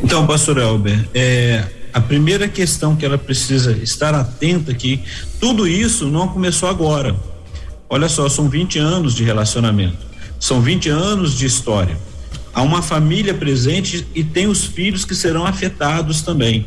Então, pastor Elber, é, a primeira questão que ela precisa estar atenta que tudo isso não começou agora. Olha só, são 20 anos de relacionamento, são 20 anos de história. Há uma família presente e tem os filhos que serão afetados também.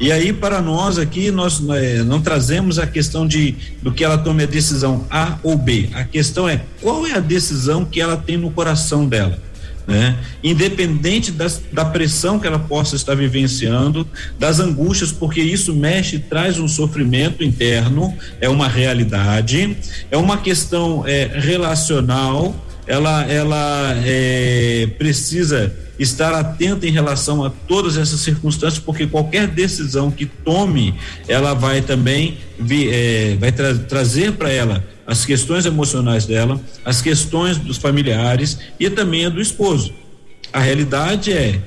E aí, para nós aqui, nós é, não trazemos a questão de do que ela tome a decisão A ou B. A questão é qual é a decisão que ela tem no coração dela né? Independente das, da pressão que ela possa estar vivenciando, das angústias, porque isso mexe, traz um sofrimento interno, é uma realidade, é uma questão é, relacional, ela, ela é, precisa estar atenta em relação a todas essas circunstâncias, porque qualquer decisão que tome, ela vai também vi, é, vai tra trazer para ela as questões emocionais dela, as questões dos familiares e também a do esposo. A realidade é,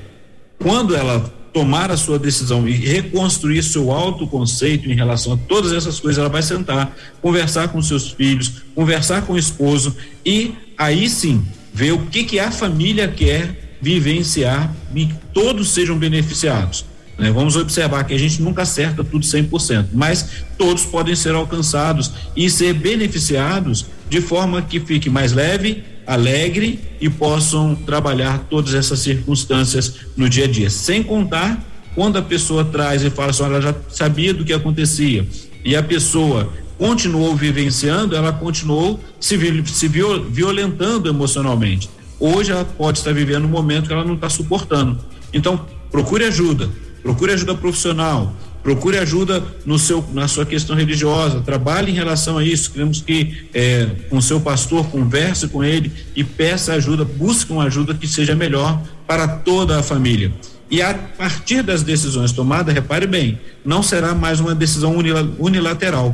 quando ela tomar a sua decisão e reconstruir seu autoconceito em relação a todas essas coisas, ela vai sentar, conversar com seus filhos, conversar com o esposo e aí sim ver o que que a família quer vivenciar e todos sejam beneficiados. Né? Vamos observar que a gente nunca acerta tudo 100%, mas todos podem ser alcançados e ser beneficiados de forma que fique mais leve, alegre e possam trabalhar todas essas circunstâncias no dia a dia. Sem contar quando a pessoa traz e fala assim, ela já sabia do que acontecia e a pessoa continuou vivenciando, ela continuou se, se violentando emocionalmente. Hoje ela pode estar vivendo um momento que ela não está suportando. Então, procure ajuda procure ajuda profissional, procure ajuda no seu, na sua questão religiosa, trabalhe em relação a isso. Queremos que é, com seu pastor converse com ele e peça ajuda, busque uma ajuda que seja melhor para toda a família. E a partir das decisões tomadas, repare bem, não será mais uma decisão unilateral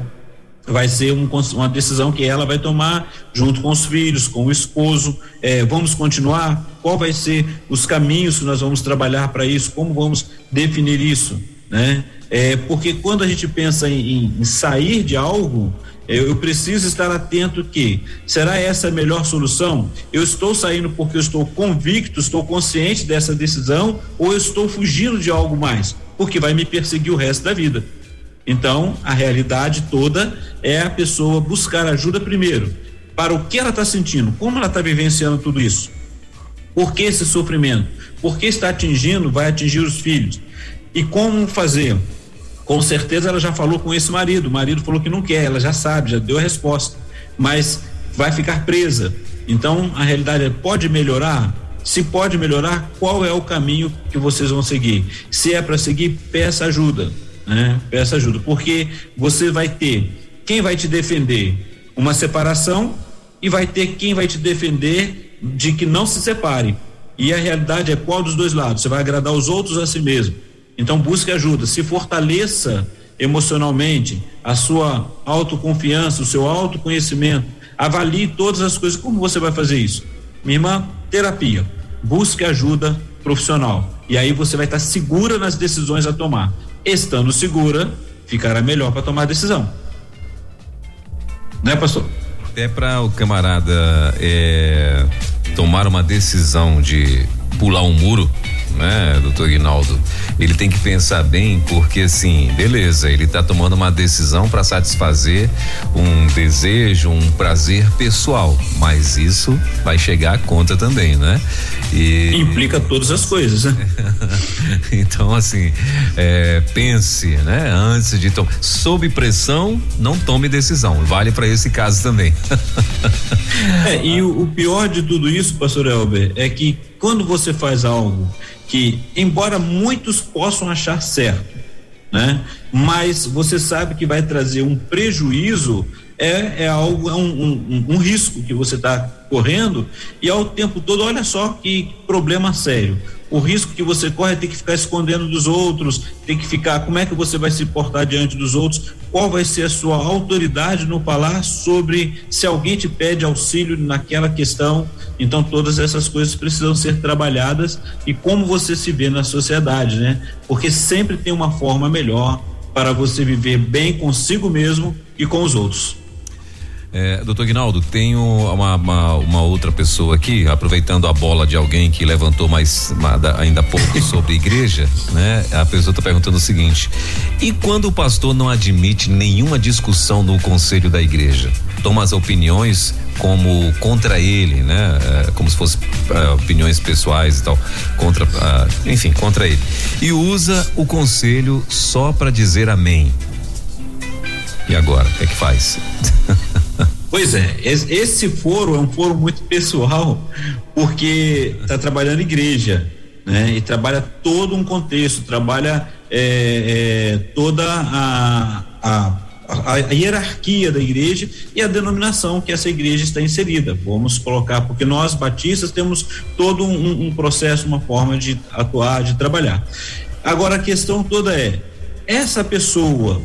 vai ser um, uma decisão que ela vai tomar junto com os filhos, com o esposo. É, vamos continuar? Qual vai ser os caminhos que nós vamos trabalhar para isso? Como vamos definir isso? né? É, porque quando a gente pensa em, em sair de algo, eu, eu, preciso estar atento que será essa a melhor solução? Eu estou saindo porque eu estou convicto, estou consciente dessa decisão ou eu estou fugindo de algo mais? Porque vai me perseguir o resto da vida. Então, a realidade toda é a pessoa buscar ajuda primeiro para o que ela está sentindo, como ela está vivenciando tudo isso. Por que esse sofrimento? Por que está atingindo, vai atingir os filhos? E como fazer? Com certeza ela já falou com esse marido, o marido falou que não quer, ela já sabe, já deu a resposta, mas vai ficar presa. Então a realidade é: pode melhorar? Se pode melhorar, qual é o caminho que vocês vão seguir? Se é para seguir, peça ajuda, né? Peça ajuda, porque você vai ter quem vai te defender uma separação e vai ter quem vai te defender de que não se separe. E a realidade é qual dos dois lados? Você vai agradar os outros a si mesmo. Então busque ajuda, se fortaleça emocionalmente a sua autoconfiança, o seu autoconhecimento. Avalie todas as coisas. Como você vai fazer isso? Minha irmã, terapia. Busque ajuda profissional. E aí você vai estar segura nas decisões a tomar. Estando segura, ficará melhor para tomar decisão. Né, pastor? É para o camarada é, tomar uma decisão de pular um muro, né, doutor Guinaldo? Ele tem que pensar bem, porque assim, beleza, ele está tomando uma decisão para satisfazer um desejo, um prazer pessoal, mas isso vai chegar à conta também, né? E implica todas as coisas, né? então, assim, é, pense, né? Antes de tomar, sob pressão, não tome decisão. Vale para esse caso também. é, e o, o pior de tudo isso, pastor Elber, é que quando você faz algo que, embora muitos possam achar certo, né? Mas você sabe que vai trazer um prejuízo, é, é algo, é um, um, um risco que você está correndo e ao tempo todo, olha só que problema sério o risco que você corre é ter que ficar escondendo dos outros, ter que ficar, como é que você vai se portar diante dos outros, qual vai ser a sua autoridade no falar sobre se alguém te pede auxílio naquela questão. Então todas essas coisas precisam ser trabalhadas e como você se vê na sociedade, né? Porque sempre tem uma forma melhor para você viver bem consigo mesmo e com os outros. É, doutor Guinaldo, tenho uma, uma, uma, outra pessoa aqui, aproveitando a bola de alguém que levantou mais ainda há pouco sobre igreja, né? A pessoa está perguntando o seguinte: e quando o pastor não admite nenhuma discussão no conselho da igreja? Toma as opiniões como contra ele, né? É, como se fossem é, opiniões pessoais e tal, contra, ah, enfim, contra ele. E usa o conselho só para dizer amém. E agora, o que é que faz? Pois é, esse foro é um foro muito pessoal, porque está trabalhando igreja, né? E trabalha todo um contexto, trabalha é, é, toda a, a, a, a, hierarquia da igreja e a denominação que essa igreja está inserida. Vamos colocar, porque nós batistas temos todo um, um processo, uma forma de atuar, de trabalhar. Agora a questão toda é, essa pessoa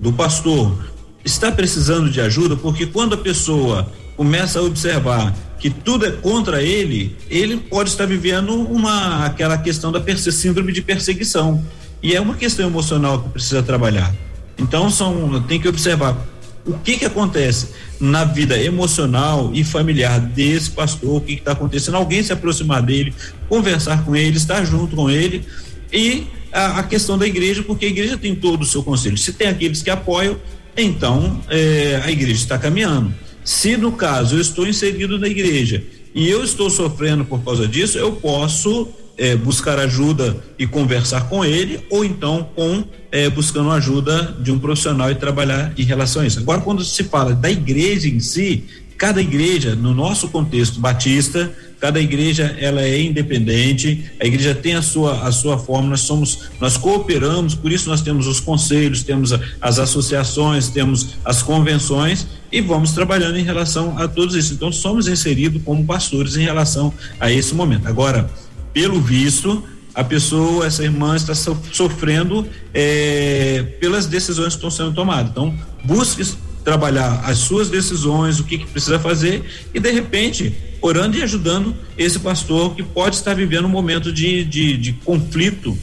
do pastor está precisando de ajuda, porque quando a pessoa começa a observar que tudo é contra ele, ele pode estar vivendo uma aquela questão da síndrome de perseguição. E é uma questão emocional que precisa trabalhar. Então são tem que observar o que que acontece na vida emocional e familiar desse pastor, o que está acontecendo, alguém se aproximar dele, conversar com ele, estar junto com ele e a, a, questão da igreja, porque a igreja tem todo o seu conselho. Se tem aqueles que apoiam, então é, a igreja está caminhando. Se no caso eu estou inserido na igreja e eu estou sofrendo por causa disso, eu posso é, buscar ajuda e conversar com ele, ou então com é, buscando ajuda de um profissional e trabalhar em relação a isso. Agora, quando se fala da igreja em si, cada igreja, no nosso contexto batista, cada igreja ela é independente, a igreja tem a sua a sua forma, nós somos nós cooperamos, por isso nós temos os conselhos, temos as associações, temos as convenções e vamos trabalhando em relação a todos isso. Então somos inseridos como pastores em relação a esse momento. Agora, pelo visto, a pessoa, essa irmã está sofrendo é, pelas decisões que estão sendo tomadas. Então, busque trabalhar as suas decisões, o que, que precisa fazer e de repente orando e ajudando esse pastor que pode estar vivendo um momento de, de, de conflito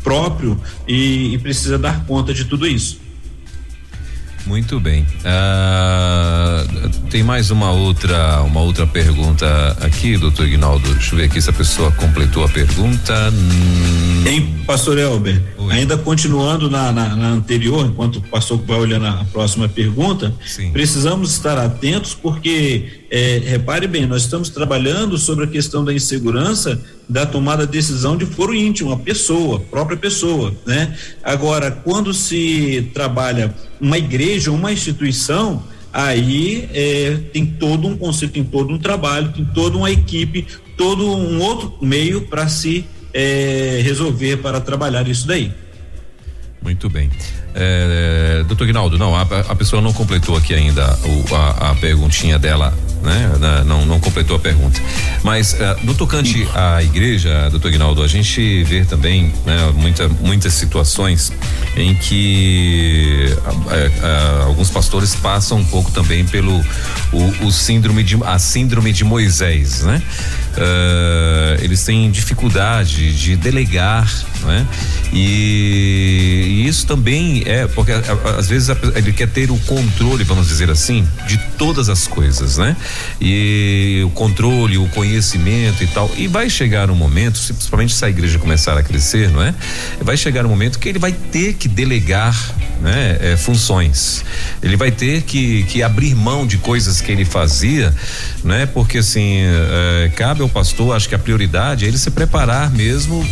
próprio e, e precisa dar conta de tudo isso. Muito bem. Uh, tem mais uma outra, uma outra pergunta aqui, doutor Ignaldo. Deixa eu ver aqui se a pessoa completou a pergunta. Em Pastor Elber, Oi. ainda continuando na, na, na, anterior, enquanto o pastor vai olhando a próxima pergunta, Sim. precisamos estar atentos porque, é, repare bem, nós estamos trabalhando sobre a questão da insegurança da tomada de decisão de foro íntimo, a pessoa, própria pessoa, né? Agora, quando se trabalha uma igreja, uma instituição, aí é, tem todo um conceito, tem todo um trabalho, tem toda uma equipe, todo um outro meio para se é, resolver, para trabalhar isso daí. Muito bem. É, doutor Guinaldo, não, a, a, pessoa não completou aqui ainda o, a, a perguntinha dela né? Não, não completou a pergunta. Mas uh, no tocante à igreja, doutor Ignaldo, a gente vê também né, muita, muitas situações em que uh, uh, alguns pastores passam um pouco também pelo o, o, síndrome de a síndrome de Moisés, né? Eles têm dificuldade de delegar, né? E, e isso também é porque às vezes ele quer ter o controle, vamos dizer assim, de todas as coisas, né? e o controle, o conhecimento e tal. E vai chegar um momento, principalmente se a igreja começar a crescer, não é? Vai chegar um momento que ele vai ter que delegar né, é, funções. Ele vai ter que, que abrir mão de coisas que ele fazia, né? Porque assim, é, cabe ao pastor, acho que a prioridade é ele se preparar mesmo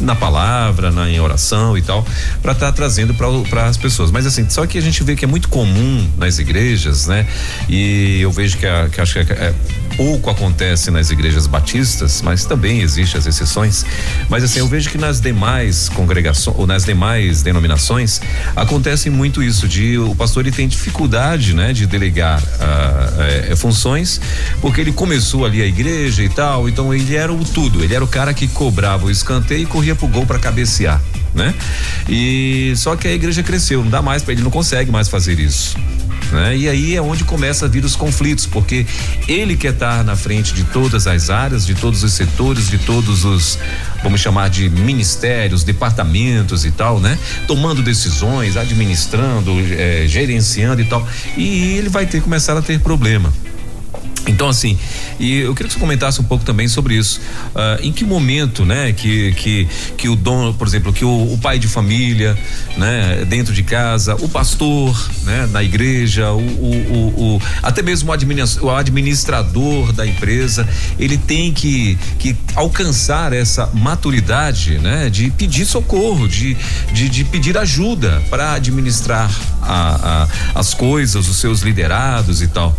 na palavra, na em oração e tal, para estar tá trazendo para as pessoas. Mas assim, só que a gente vê que é muito comum nas igrejas, né? E eu vejo que, a, que acho que é, é, pouco acontece nas igrejas batistas, mas também existem as exceções. Mas assim, eu vejo que nas demais congregações ou nas demais denominações acontece muito isso de o pastor ele tem dificuldade, né, de delegar uh, uh, funções, porque ele começou ali a igreja e tal, então ele era o tudo, ele era o cara que cobrava o escanteio e pro gol para cabecear né? E só que a igreja cresceu, não dá mais para ele, não consegue mais fazer isso. Né? E aí é onde começa a vir os conflitos, porque ele quer estar na frente de todas as áreas, de todos os setores, de todos os, vamos chamar de ministérios, departamentos e tal, né? Tomando decisões, administrando, eh, gerenciando e tal. E ele vai ter começar a ter problema. Então, assim, e eu queria que você comentasse um pouco também sobre isso. Uh, em que momento, né, que, que, que o dono, por exemplo, que o, o, pai de família, né, dentro de casa, o pastor, né, na igreja, o, o, o até mesmo o administrador da empresa, ele tem que, que alcançar essa maturidade, né, de pedir socorro, de, de, de pedir ajuda para administrar a, a, as coisas, os seus liderados e tal.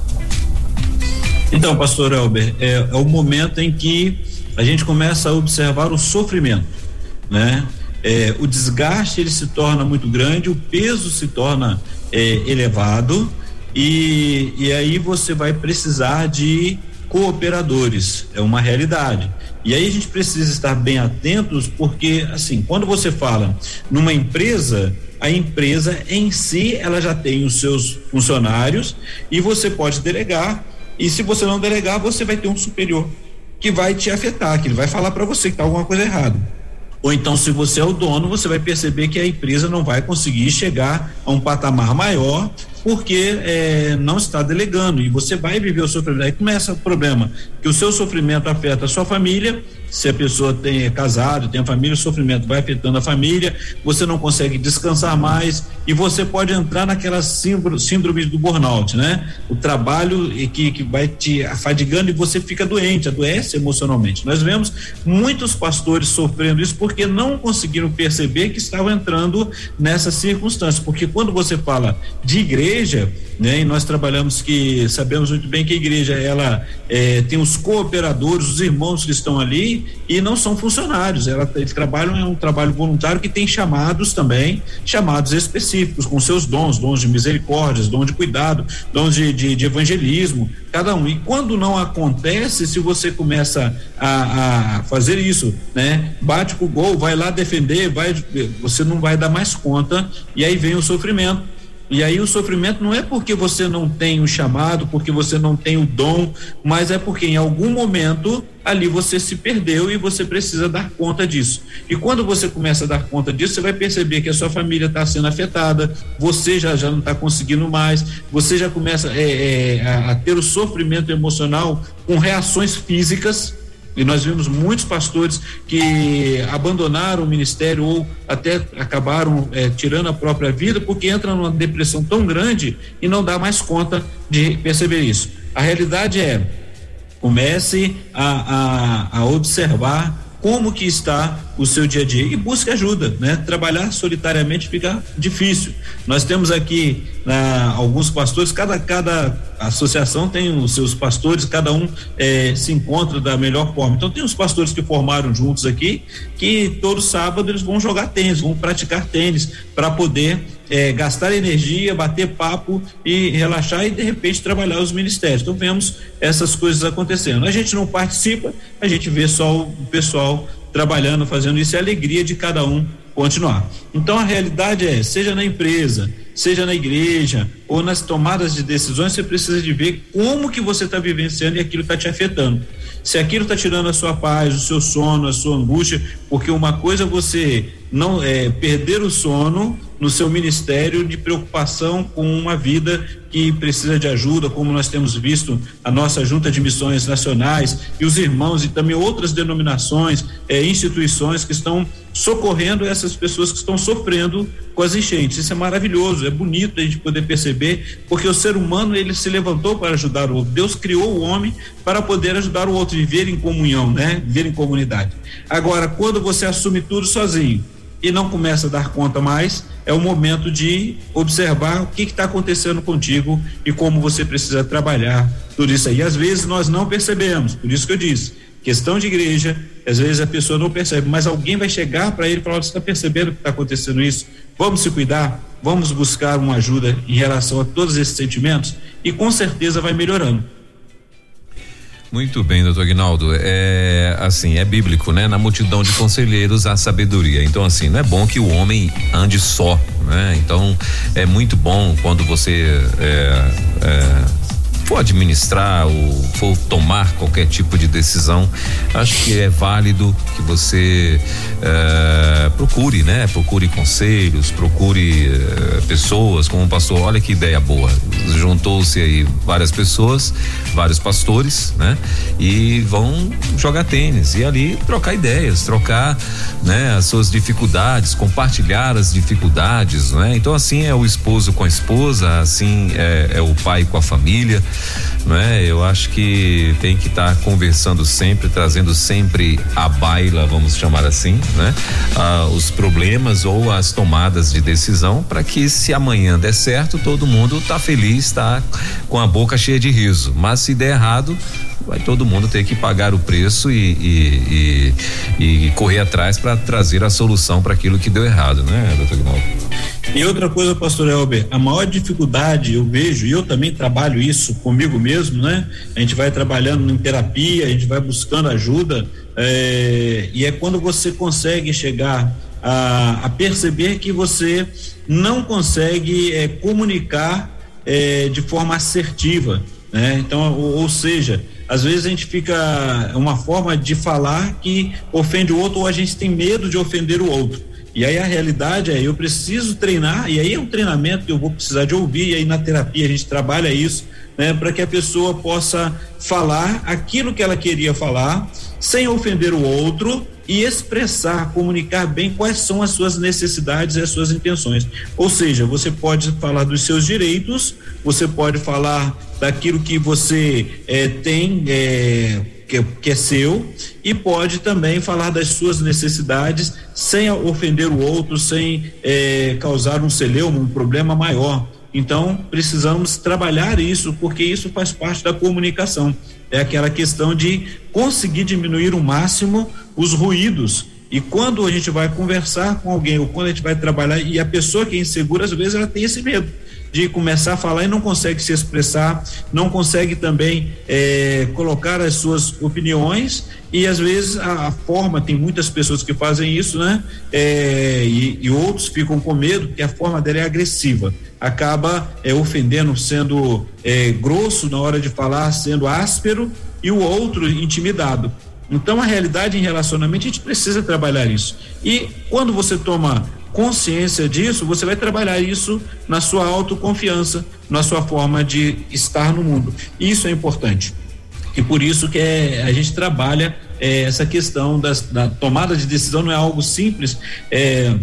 Então, pastor Elber, é, é, o momento em que a gente começa a observar o sofrimento, né? É, o desgaste ele se torna muito grande, o peso se torna é, elevado e, e aí você vai precisar de cooperadores, é uma realidade. E aí a gente precisa estar bem atentos porque assim, quando você fala numa empresa, a empresa em si ela já tem os seus funcionários e você pode delegar e se você não delegar, você vai ter um superior que vai te afetar, que ele vai falar para você que está alguma coisa errada. Ou então, se você é o dono, você vai perceber que a empresa não vai conseguir chegar a um patamar maior porque é, não está delegando e você vai viver o sofrimento. Aí começa o problema, que o seu sofrimento afeta a sua família se a pessoa tem é casado, tem família, o sofrimento vai afetando a família, você não consegue descansar mais e você pode entrar naquela síndrome do burnout, né? O trabalho que, que vai te afadigando e você fica doente, adoece emocionalmente. Nós vemos muitos pastores sofrendo isso porque não conseguiram perceber que estavam entrando nessa circunstância, porque quando você fala de igreja, né? E nós trabalhamos que sabemos muito bem que a igreja ela é, tem os cooperadores, os irmãos que estão ali e não são funcionários. Ela, eles trabalham é um trabalho voluntário que tem chamados também, chamados específicos com seus dons, dons de misericórdia, dons de cuidado, dons de, de, de evangelismo, cada um. E quando não acontece, se você começa a, a fazer isso, né? Bate pro gol, vai lá defender, vai, você não vai dar mais conta e aí vem o sofrimento E aí o sofrimento não é porque você não tem o chamado, porque você não tem o dom, mas é porque em algum momento ali você se perdeu e você precisa dar conta disso. E quando você começa a dar conta disso, você vai perceber que a sua família está sendo afetada, você já, já não está conseguindo mais, você já começa é, é, a, a ter o sofrimento emocional com reações físicas e nós vimos muitos pastores que abandonaram o ministério ou até acabaram é, tirando a própria vida porque entram numa depressão tão grande e não dá mais conta de perceber isso. A realidade é comece a, a, a observar como que está o seu dia a dia e busque ajuda, né? Trabalhar solitariamente fica difícil. Nós temos aqui né, alguns pastores, cada, cada associação tem os seus pastores, cada um eh, se encontra da melhor forma. Então tem os pastores que formaram juntos aqui, que todo sábado eles vão jogar tênis, vão praticar tênis para poder é, gastar energia, bater papo e relaxar e de repente trabalhar os ministérios. Então vemos essas coisas acontecendo. A gente não participa, a gente vê só o pessoal trabalhando, fazendo isso, é a alegria de cada um continuar. Então a realidade é, seja na empresa, seja na igreja ou nas tomadas de decisões, você precisa de ver como que você está vivenciando e aquilo está te afetando. Se aquilo está tirando a sua paz, o seu sono, a sua angústia, porque uma coisa é você não é, perder o sono no seu ministério de preocupação com uma vida que precisa de ajuda, como nós temos visto a nossa junta de missões nacionais e os irmãos e também outras denominações, eh, instituições que estão socorrendo essas pessoas que estão sofrendo com as enchentes. Isso é maravilhoso, é bonito a gente poder perceber, porque o ser humano ele se levantou para ajudar o outro. Deus criou o homem para poder ajudar o outro, viver em comunhão, né? Viver em comunidade. Agora, quando você assume tudo sozinho, e não começa a dar conta mais, é o momento de observar o que está acontecendo contigo e como você precisa trabalhar tudo isso aí. Às vezes nós não percebemos, por isso que eu disse, questão de igreja, às vezes a pessoa não percebe, mas alguém vai chegar para ele e falar: você está percebendo que está acontecendo isso? Vamos se cuidar, vamos buscar uma ajuda em relação a todos esses sentimentos e com certeza vai melhorando. Muito bem, doutor Aguinaldo. É assim, é bíblico, né? Na multidão de conselheiros há sabedoria. Então, assim, não é bom que o homem ande só, né? Então, é muito bom quando você é, é, for administrar ou for tomar qualquer tipo de decisão, acho que é válido que você eh, procure, né? Procure conselhos, procure eh, pessoas, como o pastor, olha que ideia boa. Juntou-se aí várias pessoas, vários pastores, né? E vão jogar tênis e ali trocar ideias, trocar, né? As suas dificuldades, compartilhar as dificuldades, né? Então assim é o esposo com a esposa, assim é, é o pai com a família né? Eu acho que tem que estar tá conversando sempre, trazendo sempre à baila, vamos chamar assim, né? Ah, os problemas ou as tomadas de decisão para que se amanhã der certo, todo mundo tá feliz, tá com a boca cheia de riso. Mas se der errado, vai todo mundo ter que pagar o preço e, e, e, e correr atrás para trazer a solução para aquilo que deu errado, né, doutor Gnaldo? E outra coisa, pastor Elber, a maior dificuldade eu vejo, e eu também trabalho isso comigo mesmo, né? A gente vai trabalhando em terapia, a gente vai buscando ajuda, é, e é quando você consegue chegar a, a perceber que você não consegue é, comunicar é, de forma assertiva, né? Então, ou, ou seja, às vezes a gente fica uma forma de falar que ofende o outro ou a gente tem medo de ofender o outro. E aí a realidade é, eu preciso treinar, e aí é um treinamento que eu vou precisar de ouvir, e aí na terapia a gente trabalha isso, né, para que a pessoa possa falar aquilo que ela queria falar, sem ofender o outro e expressar, comunicar bem quais são as suas necessidades e as suas intenções. Ou seja, você pode falar dos seus direitos, você pode falar daquilo que você eh, tem. Eh, que, que, é seu e pode também falar das suas necessidades sem ofender o outro, sem eh, causar um celeuma, um problema maior. Então, precisamos trabalhar isso, porque isso faz parte da comunicação. É aquela questão de conseguir diminuir o máximo os ruídos. E quando a gente vai conversar com alguém, ou quando a gente vai trabalhar, e a pessoa que é insegura, às vezes ela tem esse medo de começar a falar e não consegue se expressar, não consegue também é, colocar as suas opiniões e às vezes a, a, forma tem muitas pessoas que fazem isso, né? É, e, e, outros ficam com medo porque a forma dela é agressiva, acaba é, ofendendo, sendo grosso na hora de falar, sendo áspero e o outro intimidado. Então a realidade em relacionamento a gente precisa trabalhar isso. E quando você toma consciência disso, você vai trabalhar isso na sua autoconfiança, na sua forma de estar no mundo. Isso é importante. E por isso que é, a gente trabalha é, essa questão das, da tomada de decisão não é algo simples, é,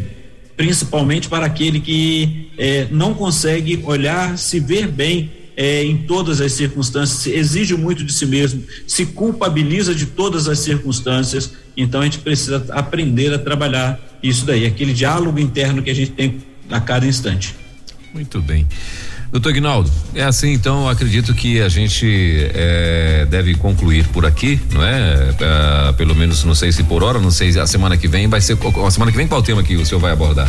principalmente para aquele que é, não consegue olhar, se ver bem é, em todas as circunstâncias, exige muito de si mesmo, se culpabiliza de todas as circunstâncias. Então a gente precisa aprender a trabalhar isso daí, aquele diálogo interno que a gente tem a cada instante. Muito bem. Doutor Ignaldo, é assim então, acredito que a gente é, deve concluir por aqui, não é? é? pelo menos, não sei se por hora, não sei se a semana que vem vai ser. A semana que vem qual tema que o senhor vai abordar?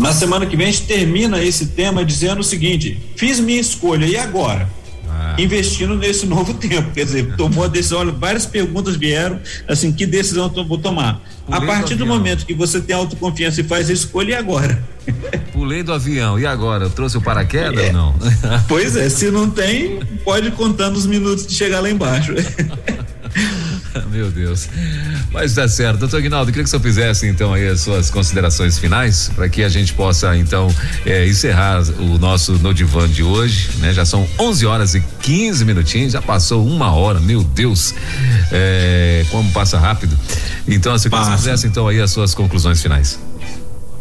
Na semana que vem a gente termina esse tema dizendo o seguinte: fiz minha escolha, e agora? Ah. investindo nesse novo tempo. Quer dizer, tomou a decisão, olha, várias perguntas vieram, assim, que decisão eu vou tomar? Pulei a partir do, do momento que você tem autoconfiança e faz a escolha, e agora? Pulei do avião, e agora? Trouxe o paraquedas é. ou não? Pois é, se não tem, pode contando os minutos de chegar lá embaixo. Meu Deus. Mas tá certo. Doutor Aguinaldo, queria que o senhor fizesse então aí as suas considerações finais para que a gente possa então é, encerrar o nosso No Divã de hoje, né? Já são 11 horas e 15 minutinhos, já passou uma hora, meu Deus. É, como passa rápido. Então, se você fizesse então aí as suas conclusões finais.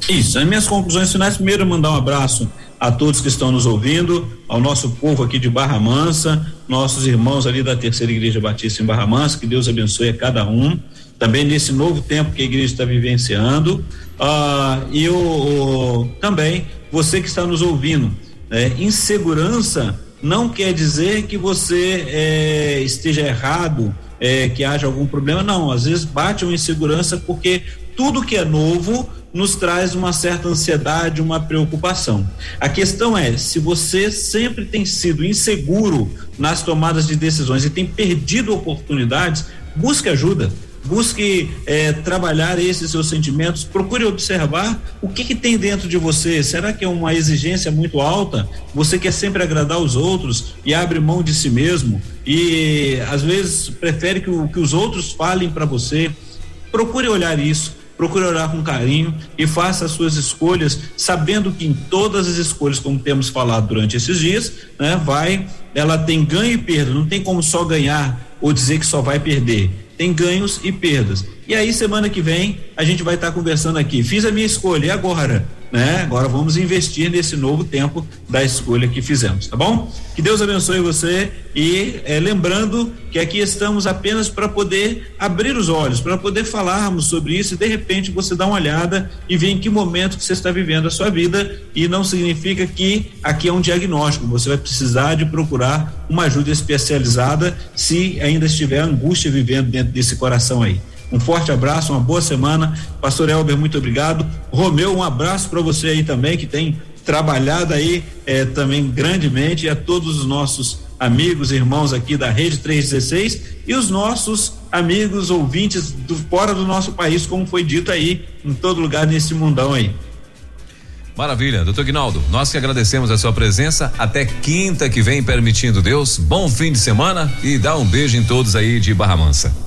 Isso, as minhas conclusões finais, primeiro mandar um abraço a todos que estão nos ouvindo, ao nosso povo aqui de Barra Mansa, nossos irmãos ali da Terceira Igreja Batista em Barra Mansa, que Deus abençoe a cada um, também nesse novo tempo que a igreja está vivenciando, ah, e o, o, também você que está nos ouvindo, né? insegurança não quer dizer que você é, esteja errado, é, que haja algum problema, não, às vezes bate uma insegurança porque tudo que é novo nos traz uma certa ansiedade, uma preocupação. A questão é, se você sempre tem sido inseguro nas tomadas de decisões e tem perdido oportunidades, busque ajuda. Busque é, trabalhar esses seus sentimentos, procure observar o que, que tem dentro de você. Será que é uma exigência muito alta? Você quer sempre agradar os outros e abre mão de si mesmo e às vezes prefere que, o, que os outros falem para você. Procure olhar isso procure orar com carinho e faça as suas escolhas, sabendo que em todas as escolhas, como temos falado durante esses dias, né, vai, ela tem ganho e perda, não tem como só ganhar ou dizer que só vai perder. Tem ganhos e perdas. E aí, semana que vem, a gente vai estar tá conversando aqui. Fiz a minha escolha, e agora? Né? Agora vamos investir nesse novo tempo da escolha que fizemos, tá bom? Que Deus abençoe você e é, lembrando que aqui estamos apenas para poder abrir os olhos, para poder falarmos sobre isso e de repente você dá uma olhada e vê em que momento que você está vivendo a sua vida e não significa que aqui é um diagnóstico, você vai precisar de procurar uma ajuda especializada se ainda estiver angústia vivendo dentro desse coração aí. Um forte abraço, uma boa semana. Pastor Elber, muito obrigado. Romeu, um abraço para você aí também, que tem trabalhado aí eh, também grandemente, e a todos os nossos amigos, irmãos aqui da Rede 316 e os nossos amigos ouvintes do fora do nosso país, como foi dito aí, em todo lugar nesse mundão aí. Maravilha, doutor Guinaldo, nós que agradecemos a sua presença. Até quinta que vem, permitindo Deus. Bom fim de semana e dá um beijo em todos aí de Barra Mansa.